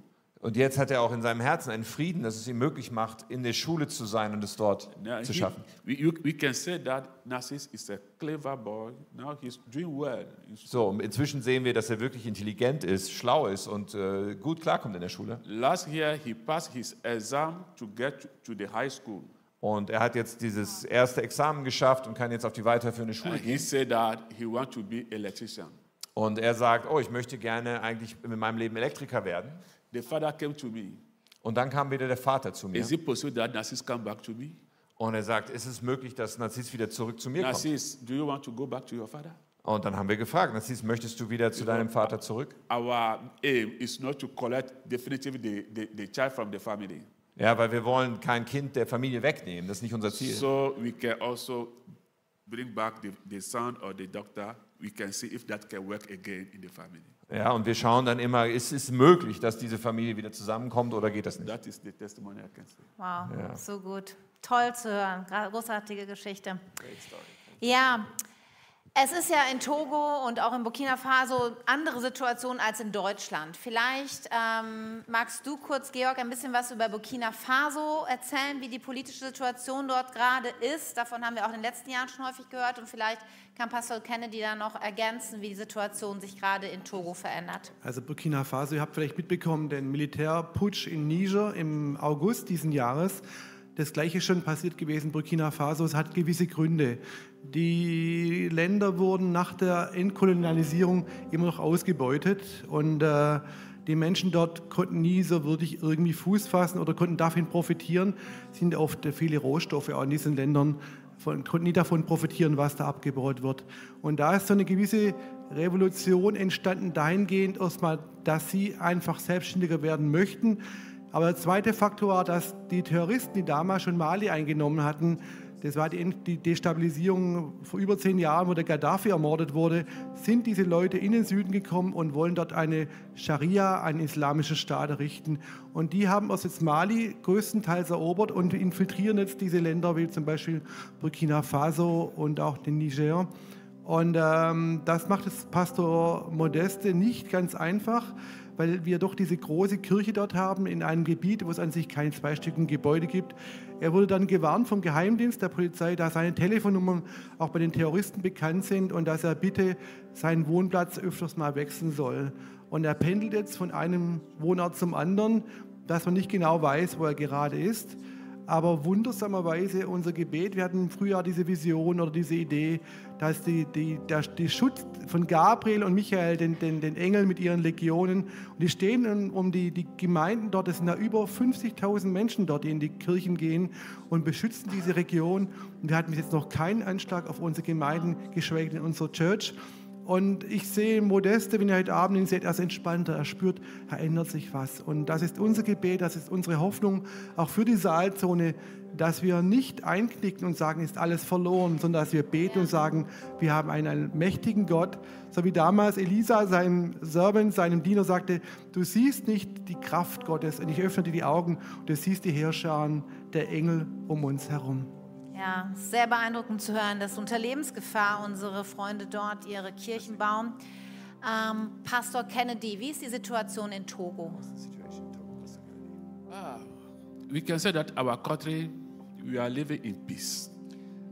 Und jetzt hat er auch in seinem Herzen einen Frieden, dass es ihm möglich macht, in der Schule zu sein und es dort Now zu he- schaffen. we, you- we can say that Narcissus is a clever boy. Now he's doing well. So, und inzwischen sehen wir, dass er wirklich intelligent ist, schlau ist und äh, gut klarkommt in der Schule. Last year, he passed his exam to get to, to the high school. Und er hat jetzt dieses erste Examen geschafft und kann jetzt auf die weiterführende Schule And he gehen. said that he want to be electrician. Und er sagt, oh, ich möchte gerne eigentlich in meinem Leben Elektriker werden. The father came to me. Und dann kam wieder der Vater zu mir Is it possible that Narcissus come back to me? Und er sagt, ist es möglich, dass Narziss wieder zurück zu mir kommt? Narcissus, do you want to go back to your father? Und dann haben wir gefragt, Narziss, möchtest du wieder zu deinem Vater zurück? Our aim is not to collect definitively the, the, the child from the family. Ja, weil wir wollen kein Kind der Familie wegnehmen. Das ist nicht unser Ziel. So we can also bring back the, the son or the doctor. We can see if that can work again in the family. Ja, und wir schauen dann immer, ist es möglich, dass diese Familie wieder zusammenkommt oder geht das nicht? That is the testimony I can say. Wow, Ja. so gut. Toll zu hören. Großartige Geschichte. Ja, es ist ja in Togo und auch in Burkina Faso andere Situation als in Deutschland. Vielleicht ähm, magst du kurz, Georg, ein bisschen was über Burkina Faso erzählen, wie die politische Situation dort gerade ist. Davon haben wir auch in den letzten Jahren schon häufig gehört. Und vielleicht kann Pastor Kennedy da noch ergänzen, wie die Situation sich gerade in Togo verändert. Also Burkina Faso, ihr habt vielleicht mitbekommen, den Militärputsch in Niger im August diesen Jahres. Das gleiche ist schon passiert gewesen. Burkina Faso, es hat gewisse Gründe. Die Länder wurden nach der Entkolonialisierung immer noch ausgebeutet und äh, die Menschen dort konnten nie so wirklich irgendwie Fuß fassen oder konnten davon profitieren. Es sind oft viele Rohstoffe auch in diesen Ländern von, konnten nie davon profitieren, was da abgebaut wird. Und da ist so eine gewisse Revolution entstanden, dahingehend erstmal, dass sie einfach selbstständiger werden möchten. Aber der zweite Faktor war, dass die Terroristen, die damals schon Mali eingenommen hatten, das war die, Destabilisierung vor über zehn Jahren, wo der Gaddafi ermordet wurde, sind diese Leute in den Süden gekommen und wollen dort eine Scharia, einen islamischen Staat errichten. Und die haben aus jetzt Mali größtenteils erobert und infiltrieren jetzt diese Länder wie zum Beispiel Burkina Faso und auch den Niger. Und ähm, das macht es Pastor Modeste nicht ganz einfach, weil wir doch diese große Kirche dort haben in einem Gebiet, wo es an sich kein zweistöckigen Gebäude gibt. Er wurde dann gewarnt vom Geheimdienst der Polizei, da seine Telefonnummern auch bei den Terroristen bekannt sind und dass er bitte seinen Wohnplatz öfters mal wechseln soll. Und er pendelt jetzt von einem Wohnort zum anderen, dass man nicht genau weiß, wo er gerade ist. Aber wundersamerweise unser Gebet, wir hatten im Frühjahr diese Vision oder diese Idee, dass die, die, der, die Schutz von Gabriel und Michael, den, den, den Engeln mit ihren Legionen, und die stehen um, die, die Gemeinden dort, es sind da über 50.000 Menschen dort, die in die Kirchen gehen und beschützen diese Region. Und wir hatten bis jetzt noch keinen Anschlag auf unsere Gemeinden, geschweige denn unsere Church. Und ich sehe Modeste, wenn ihr heute Abend ihn seht, er ist entspannter, er spürt, da ändert sich was. Und das ist unser Gebet, das ist unsere Hoffnung, auch für die Saalzone, dass wir nicht einknicken und sagen, ist alles verloren, sondern dass wir beten und sagen, wir haben einen, einen mächtigen Gott. So wie damals Elisa seinem Servant, seinem Diener sagte, du siehst nicht die Kraft Gottes und ich öffne dir die Augen und du siehst die Heerscharen der Engel um uns herum. Ja, sehr beeindruckend zu hören, dass unter Lebensgefahr unsere Freunde dort ihre Kirchen bauen. Ähm, Pastor Kennedy, wie ist die Situation in Togo? We can say that our country, we are living in peace.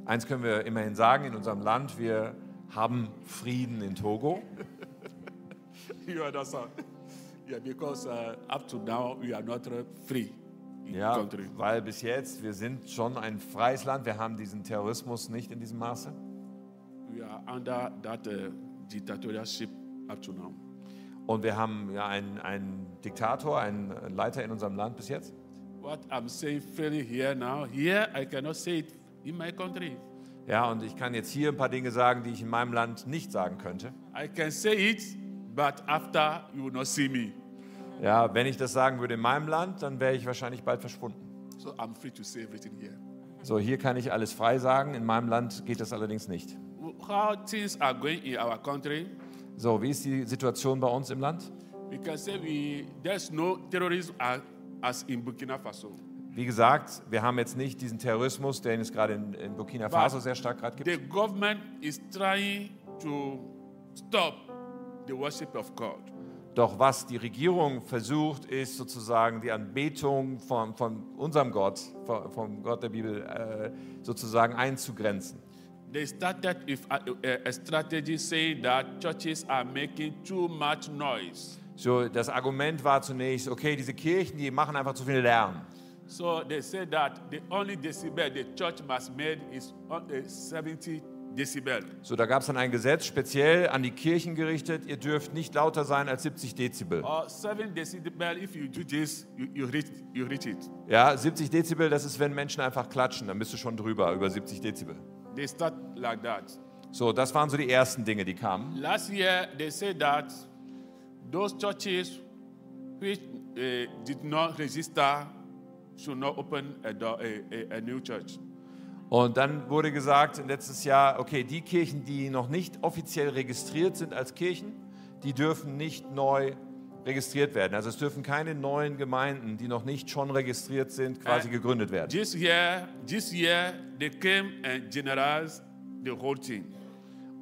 Eins können wir immerhin sagen, in unserem Land, wir haben Frieden in Togo. you understand? Yeah, because uh, up to now, we are not uh, free Ja, country. weil bis jetzt, wir sind schon ein freies Land, wir haben diesen Terrorismus nicht in diesem Maße. We are under that uh, dictatorship up to now. Und wir haben ja einen, einen Diktator, einen Leiter in unserem Land bis jetzt. What I'm saying freely here now, here I cannot say it in my country. Ja, und ich kann jetzt hier ein paar Dinge sagen, die ich in meinem Land nicht sagen könnte. I can say it, but after you will not see me. Ja, wenn ich das sagen würde in meinem Land, dann wäre ich wahrscheinlich bald verschwunden. So I'm free to say everything here. So, hier kann ich alles frei sagen, in meinem Land geht das allerdings nicht. How things are going in our country, So, wie ist die Situation bei uns im Land? we can say we there's no terrorism as, as in Burkina Faso. Wie gesagt, wir haben jetzt nicht diesen Terrorismus, den es gerade in, in Burkina Faso sehr stark gerade gibt. The government is trying to stop the worship of God. Doch was die Regierung versucht, ist sozusagen die Anbetung von, von unserem Gott, von, vom Gott der Bibel, äh, sozusagen einzugrenzen. They started with a, a- a strategy saying that churches are making too much noise. So, das Argument war zunächst, okay, diese Kirchen, die machen einfach zu viel Lärm. So they say that the only decibel the church must make is on- uh, 70 decibel. So, da gab es dann ein Gesetz speziell an die Kirchen gerichtet. Ihr dürft nicht lauter sein als 70 Dezibel. Or 7 decibel, if you do this, you, you, reach, you reach it. Ja, 70 Dezibel, das ist, wenn Menschen einfach klatschen, dann bist du schon drüber, über 70 Dezibel. They start like that. So, das waren so die ersten Dinge, die kamen. Last year, they said that those churches which uh, did not register should not open a, door, a, a, a new church. Und dann wurde gesagt letztes Jahr, okay, die Kirchen, die noch nicht offiziell registriert sind als Kirchen, die dürfen nicht neu registriert werden. Also es dürfen keine neuen Gemeinden, die noch nicht schon registriert sind, quasi Äh, gegründet werden. This year, this year, they came and generalized the whole thing.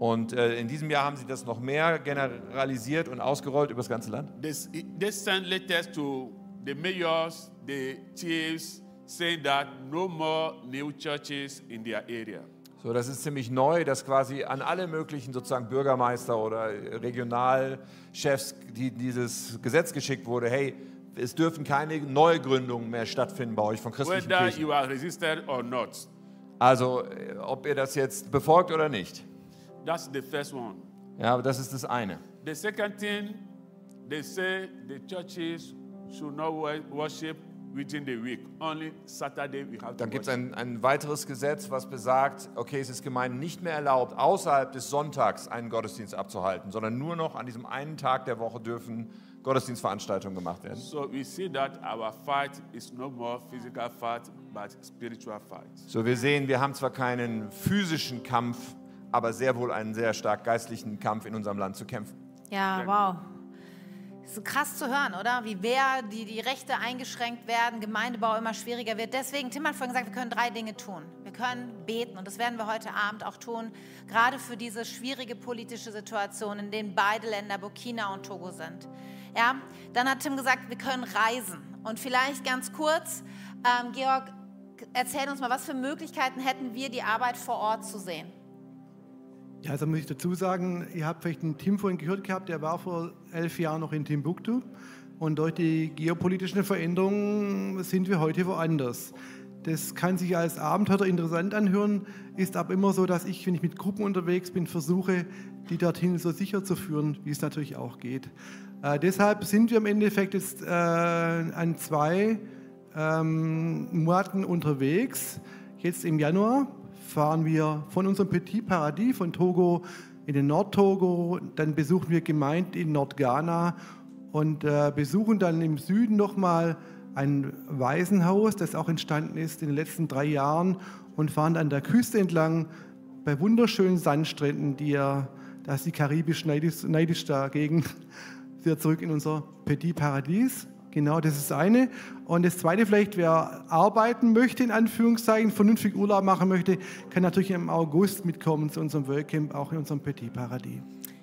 Und äh, in diesem Jahr haben sie das noch mehr generalisiert und ausgerollt über das ganze Land. They, they sent letters to the mayors, the chiefs, saying that no more new churches in their area. So, das ist ziemlich neu, dass quasi an alle möglichen sozusagen Bürgermeister oder Regionalchefs, die dieses Gesetz geschickt wurde, hey, es dürfen keine Neugründungen mehr stattfinden bei euch von christlichen Whether Kirchen. you are registered or not. Also, äh, ob ihr das jetzt befolgt oder nicht. That's the first one. Ja, aber das ist das eine. The second thing, they say the churches should not wo- worship within the week. Only Saturday we have to Dann gibt es ein, ein weiteres Gesetz, was besagt, okay, es ist Gemeinden nicht mehr erlaubt, außerhalb des Sonntags einen Gottesdienst abzuhalten, sondern nur noch an diesem einen Tag der Woche dürfen Gottesdienstveranstaltungen gemacht werden. So we see that our fight is no more physical fight, but spiritual fight. So, wir sehen, wir haben zwar keinen physischen Kampf, aber sehr wohl einen sehr stark geistlichen Kampf in unserem Land zu kämpfen. Ja, wow. Ist so krass zu hören, oder? Wie wer die, die Rechte eingeschränkt werden, Gemeindebau immer schwieriger wird. Deswegen, Tim hat vorhin gesagt, wir können drei Dinge tun. Wir können beten und das werden wir heute Abend auch tun, gerade für diese schwierige politische Situation, in denen beide Länder, Burkina und Togo sind. Ja, dann hat Tim gesagt, wir können reisen. Und vielleicht ganz kurz, ähm, Georg, erzähl uns mal, was für Möglichkeiten hätten wir, die Arbeit vor Ort zu sehen? Ja, also muss ich dazu sagen, ihr habt vielleicht einen Tim vorhin gehört gehabt, der war vor elf Jahren noch in Timbuktu. Und durch die geopolitischen Veränderungen sind wir heute woanders. Das kann sich als Abenteuer interessant anhören, ist aber immer so, dass ich, wenn ich mit Gruppen unterwegs bin, versuche, die dorthin so sicher zu führen, wie es natürlich auch geht. Äh, deshalb sind wir im Endeffekt jetzt äh, an zwei ähm, Monaten unterwegs. Jetzt im Januar fahren wir von unserem Petit Paradis von Togo in den Nordtogo, dann besuchen wir Gemeinden in Nordghana und äh, besuchen dann im Süden nochmal ein Waisenhaus, das auch entstanden ist in den letzten drei Jahren und fahren an der Küste entlang bei wunderschönen Sandstränden, die ja, da ist die Karibisch neidisch, neidisch dagegen, wieder zurück in unser Petit Paradies. Genau, das ist das eine. Und das zweite vielleicht, wer arbeiten möchte, in Anführungszeichen, vernünftig Urlaub machen möchte, kann natürlich im August mitkommen zu unserem Workcamp, auch in unserem Petit Paradies.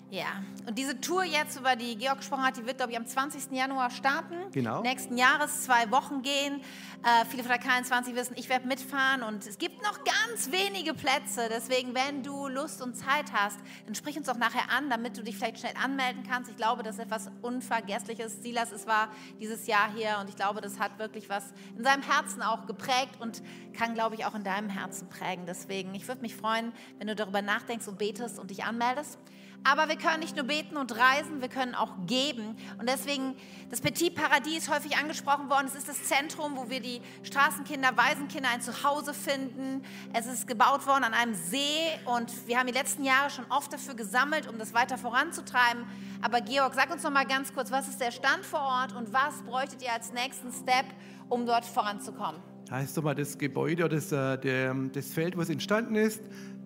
Ja, und diese Tour jetzt, über die Georg gesprochen hat, die wird, glaube ich, am 20. Januar starten. Genau. Nächsten Jahres zwei Wochen gehen. Äh, viele von der K21 wissen, ich werde mitfahren und es gibt noch ganz wenige Plätze. Deswegen, wenn du Lust und Zeit hast, dann sprich uns doch nachher an, damit du dich vielleicht schnell anmelden kannst. Ich glaube, das ist etwas Unvergessliches. Silas es war dieses Jahr hier und ich glaube, das hat wirklich was in seinem Herzen auch geprägt und kann, glaube ich, auch in deinem Herzen prägen. Deswegen, ich würde mich freuen, wenn du darüber nachdenkst und betest und dich anmeldest. Aber wir können nicht nur beten und reisen, wir können auch geben. Und deswegen, das Petit Paradies häufig angesprochen worden. Es ist das Zentrum, wo wir die Straßenkinder, Waisenkinder ein Zuhause finden. Es ist gebaut worden an einem See und wir haben die letzten Jahre schon oft dafür gesammelt, um das weiter voranzutreiben. Aber Georg, sag uns noch mal ganz kurz, was ist der Stand vor Ort und was bräuchtet ihr als nächsten Step, um dort voranzukommen? Ist doch mal das Gebäude oder das, äh, das Feld, wo es entstanden ist.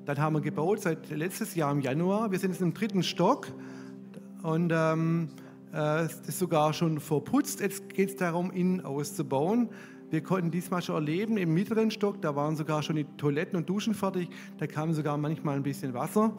Dann haben wir gebaut seit letztes Jahr im Januar. Wir sind jetzt im dritten Stock und ähm, äh, es ist sogar schon verputzt. Jetzt geht es darum, innen auszubauen. Wir konnten diesmal schon erleben, im mittleren Stock, da waren sogar schon die Toiletten und Duschen fertig. Da kam sogar manchmal ein bisschen Wasser.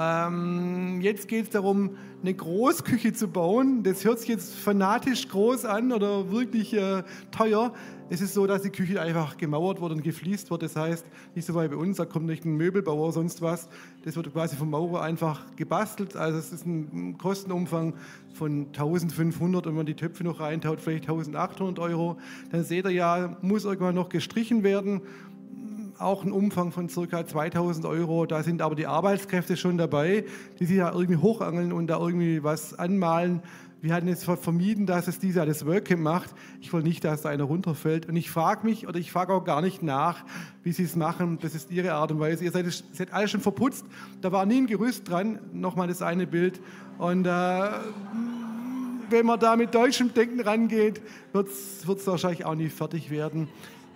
Ähm, jetzt geht es darum, eine Großküche zu bauen. Das hört sich jetzt fanatisch groß an oder wirklich äh, teuer. Es ist so, dass die Küche einfach gemauert wird und gefliest wird. Das heißt, nicht so weit bei uns, da kommt nicht ein Möbelbauer oder sonst was. Das wird quasi vom Maurer einfach gebastelt. Also es ist ein Kostenumfang von 1500 und wenn man die Töpfe noch reintaut, vielleicht 1800 Euro. Dann seht ihr ja, muss irgendwann noch gestrichen werden auch einen Umfang von ca. 2000 Euro. Da sind aber die Arbeitskräfte schon dabei, die sich da irgendwie hochangeln und da irgendwie was anmalen. Wir hatten jetzt vermieden, dass es dieses Jahr das Workcamp macht. Ich will nicht, dass da einer runterfällt. Und ich frage mich, oder ich frage auch gar nicht nach, wie sie es machen. Das ist ihre Art und Weise. Ihr seid, ihr seid alles schon verputzt. Da war nie ein Gerüst dran. Nochmal das eine Bild. Und äh, wenn man da mit deutschem Denken rangeht, wird es wahrscheinlich auch nie fertig werden.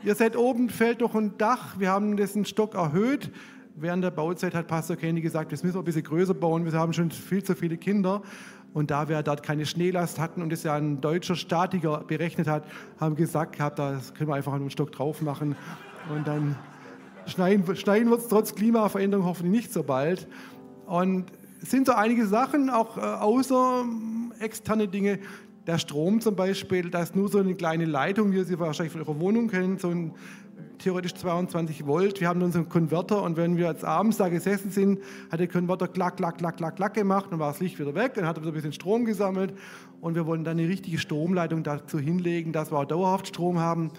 Ihr seid oben, fällt doch ein Dach. Wir haben das einen Stock erhöht. Während der Bauzeit hat Pastor Kenny gesagt, das müssen wir ein bisschen größer bauen. Wir haben schon viel zu viele Kinder. Und da wir dort keine Schneelast hatten und es ja ein deutscher Statiker berechnet hat, haben wir gesagt, das können wir einfach einen Stock drauf machen. Und dann schneien, schneien wird es trotz Klimaveränderung hoffentlich nicht so bald. Und es sind so einige Sachen, auch äh, außer äh, externe Dinge. Der Strom zum Beispiel, da ist nur so eine kleine Leitung, wie sie wahrscheinlich von eurer Wohnung kennt, so ein theoretisch 22 Volt. Wir haben unseren Konverter und wenn wir jetzt abends da gesessen sind, hat der Konverter klack, klack, klack, klack, klack gemacht, dann war das Licht wieder weg, dann hat er wieder ein bisschen Strom gesammelt und wir wollen dann eine richtige Stromleitung dazu hinlegen, dass wir auch dauerhaft Strom haben.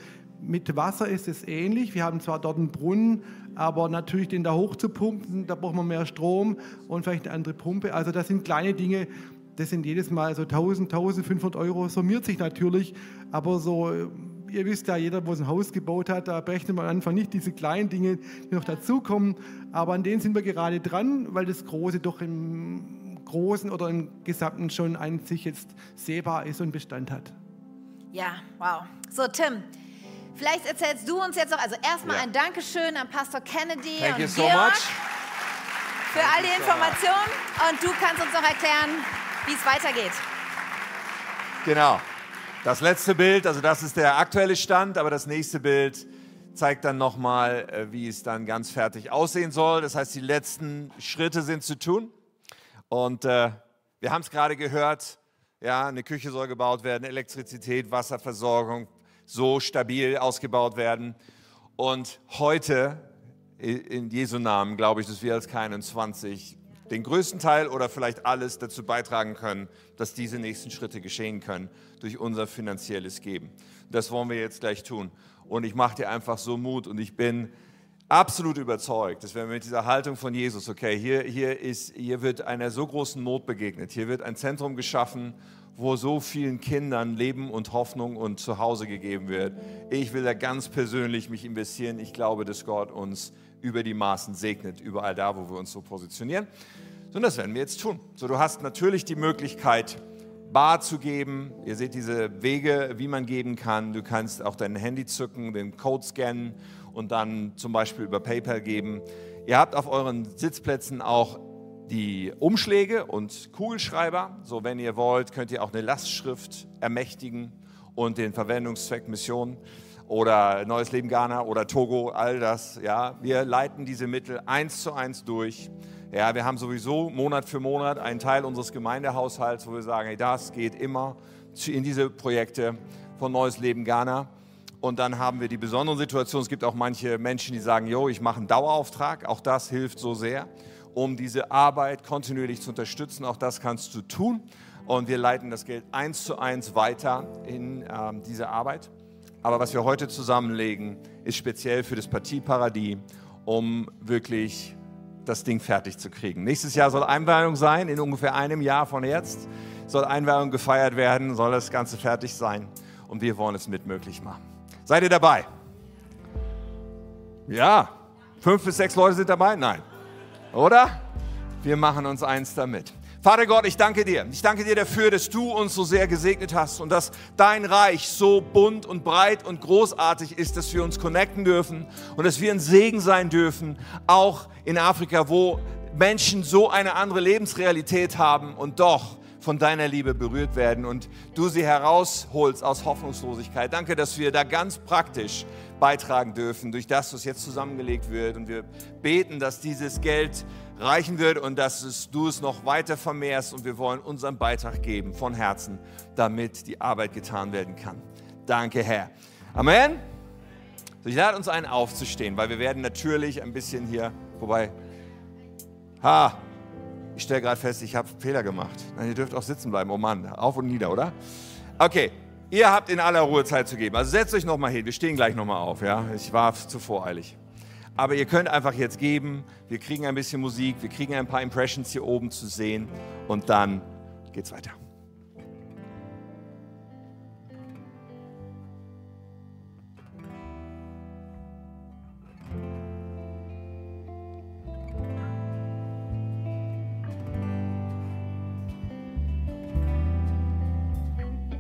Mit Wasser ist es ähnlich. Wir haben zwar dort einen Brunnen, aber natürlich den da hochzupumpen, da braucht man mehr Strom und vielleicht eine andere Pumpe. Also das sind kleine Dinge, das sind jedes Mal so 1000, 1500 Euro, summiert sich natürlich, aber so ihr wisst ja, jeder, wo ein Haus gebaut hat, da berechnet man am Anfang nicht diese kleinen Dinge, die noch dazukommen. Aber an denen sind wir gerade dran, weil das Große doch im Großen oder im Gesamten schon an sich jetzt sehbar ist und Bestand hat. Ja, wow. So, Tim. Vielleicht erzählst du uns jetzt noch, also erstmal ja. ein Dankeschön an Pastor Kennedy Thank und so Georg much. für all die Informationen. Und du kannst uns noch erklären, wie es weitergeht. Genau. Das letzte Bild, also das ist der aktuelle Stand, aber das nächste Bild zeigt dann nochmal, äh, wie es dann ganz fertig aussehen soll. Das heißt, die letzten Schritte sind zu tun. Und äh, wir haben es gerade gehört, ja, eine Küche soll gebaut werden, Elektrizität, Wasserversorgung so stabil ausgebaut werden. Und heute, in Jesu Namen, glaube ich, dass wir als K21 den größten Teil oder vielleicht alles dazu beitragen können, dass diese nächsten Schritte geschehen können durch unser finanzielles Geben. Das wollen wir jetzt gleich tun. Und ich mache dir einfach so Mut und ich bin absolut überzeugt, dass wir mit dieser Haltung von Jesus, okay, hier, hier, ist, hier wird einer so großen Not begegnet, hier wird ein Zentrum geschaffen, wo so vielen Kindern Leben und Hoffnung und Zuhause gegeben wird. Ich will da ganz persönlich mich investieren. Ich glaube, dass Gott uns über die Maßen segnet, überall da, wo wir uns so positionieren. Und das werden wir jetzt tun. So, du hast natürlich die Möglichkeit, bar zu geben. Ihr seht diese Wege, wie man geben kann. Du kannst auch dein Handy zücken, den Code scannen und dann zum Beispiel über PayPal geben. Ihr habt auf euren Sitzplätzen auch die Umschläge und Kugelschreiber. So, wenn ihr wollt, könnt ihr auch eine Lastschrift ermächtigen und den Verwendungszweck Mission oder Neues Leben Ghana oder Togo, all das. Ja, wir leiten diese Mittel eins zu eins durch. Ja, wir haben sowieso Monat für Monat einen Teil unseres Gemeindehaushalts, wo wir sagen, hey, das geht immer in diese Projekte von Neues Leben Ghana. Und dann haben wir die besondere Situation, es gibt auch manche Menschen, die sagen, jo, ich mache einen Dauerauftrag. Auch das hilft so sehr, um diese Arbeit kontinuierlich zu unterstützen. Auch das kannst du tun. Und wir leiten das Geld eins zu eins weiter in ähm, diese Arbeit. Aber was wir heute zusammenlegen, ist speziell für das Partie Paradies, um wirklich das Ding fertig zu kriegen. Nächstes Jahr soll Einweihung sein, in ungefähr einem Jahr von jetzt soll Einweihung gefeiert werden, soll das Ganze fertig sein und wir wollen es mit möglich machen. Seid ihr dabei? Ja, fünf bis sechs Leute sind dabei? Nein. Oder? Wir machen uns eins damit. Vater Gott, ich danke dir. Ich danke dir dafür, dass du uns so sehr gesegnet hast und dass dein Reich so bunt und breit und großartig ist, dass wir uns connecten dürfen und dass wir ein Segen sein dürfen, auch in Afrika, wo Menschen so eine andere Lebensrealität haben und doch von deiner Liebe berührt werden und du sie herausholst aus Hoffnungslosigkeit. Danke, dass wir da ganz praktisch beitragen dürfen durch das, was jetzt zusammengelegt wird. Und wir beten, dass dieses Geld reichen wird und dass du es noch weiter vermehrst und wir wollen unseren Beitrag geben von Herzen, damit die Arbeit getan werden kann. Danke, Herr. Amen. Ich lade uns ein, aufzustehen, weil wir werden natürlich ein bisschen hier, wobei, ha, ich stelle gerade fest, ich habe Fehler gemacht. Nein, ihr dürft auch sitzen bleiben. Oh Mann, auf und nieder, oder? Okay, ihr habt in aller Ruhe Zeit zu geben. Also setzt euch nochmal hin. Wir stehen gleich nochmal auf. Ja, ich war zu voreilig. Aber ihr könnt einfach jetzt geben. Wir kriegen ein bisschen Musik, wir kriegen ein paar Impressions hier oben zu sehen und dann geht's weiter.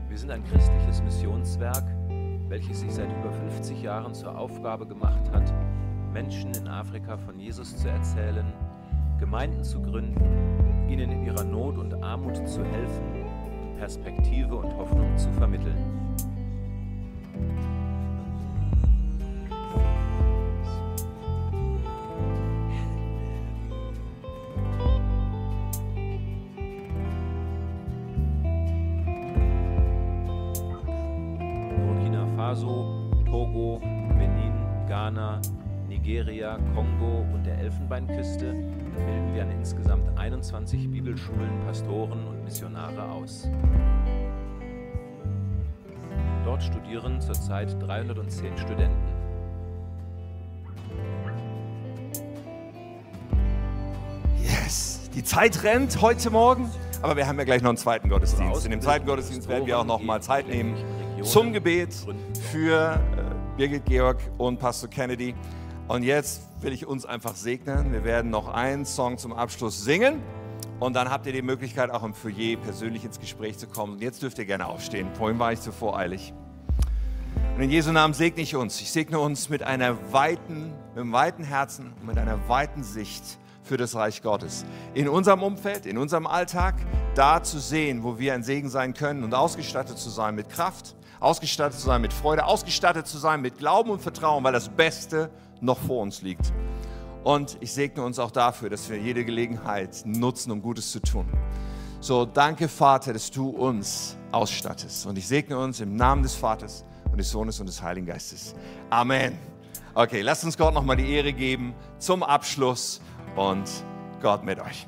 Wir sind ein christliches Missionswerk, welches sich seit über 50 Jahren zur Aufgabe gemacht hat, Menschen in Afrika von Jesus zu erzählen, Gemeinden zu gründen, ihnen in ihrer Not und Armut zu helfen, Perspektive und Hoffnung zu vermitteln. Burkina Faso, Togo, Benin, Ghana, Nigeria, Kongo und der Elfenbeinküste bilden wir an insgesamt 21 Bibelschulen Pastoren und Missionare aus. Dort studieren zurzeit 310 Studenten. Yes, die Zeit rennt heute Morgen, aber wir haben ja gleich noch einen zweiten Gottesdienst. In dem zweiten Gottesdienst werden wir auch noch mal Zeit nehmen zum Gebet für äh, Birgit Georg und Pastor Kennedy. Und jetzt will ich uns einfach segnen. Wir werden noch einen Song zum Abschluss singen. Und dann habt ihr die Möglichkeit, auch im Foyer persönlich ins Gespräch zu kommen. Und jetzt dürft ihr gerne aufstehen. Vorhin war ich zu voreilig. Und in Jesu Namen segne ich uns. Ich segne uns mit einer weiten, mit einem weiten Herzen und mit einer weiten Sicht für das Reich Gottes. In unserem Umfeld, in unserem Alltag, da zu sehen, wo wir ein Segen sein können und ausgestattet zu sein mit Kraft, ausgestattet zu sein mit Freude, ausgestattet zu sein mit Glauben und Vertrauen, weil das Beste noch vor uns liegt. Und ich segne uns auch dafür, dass wir jede Gelegenheit nutzen, um Gutes zu tun. So, danke Vater, dass du uns ausstattest. Und ich segne uns im Namen des Vaters und des Sohnes und des Heiligen Geistes. Amen. Okay, lasst uns Gott nochmal die Ehre geben zum Abschluss und Gott mit euch.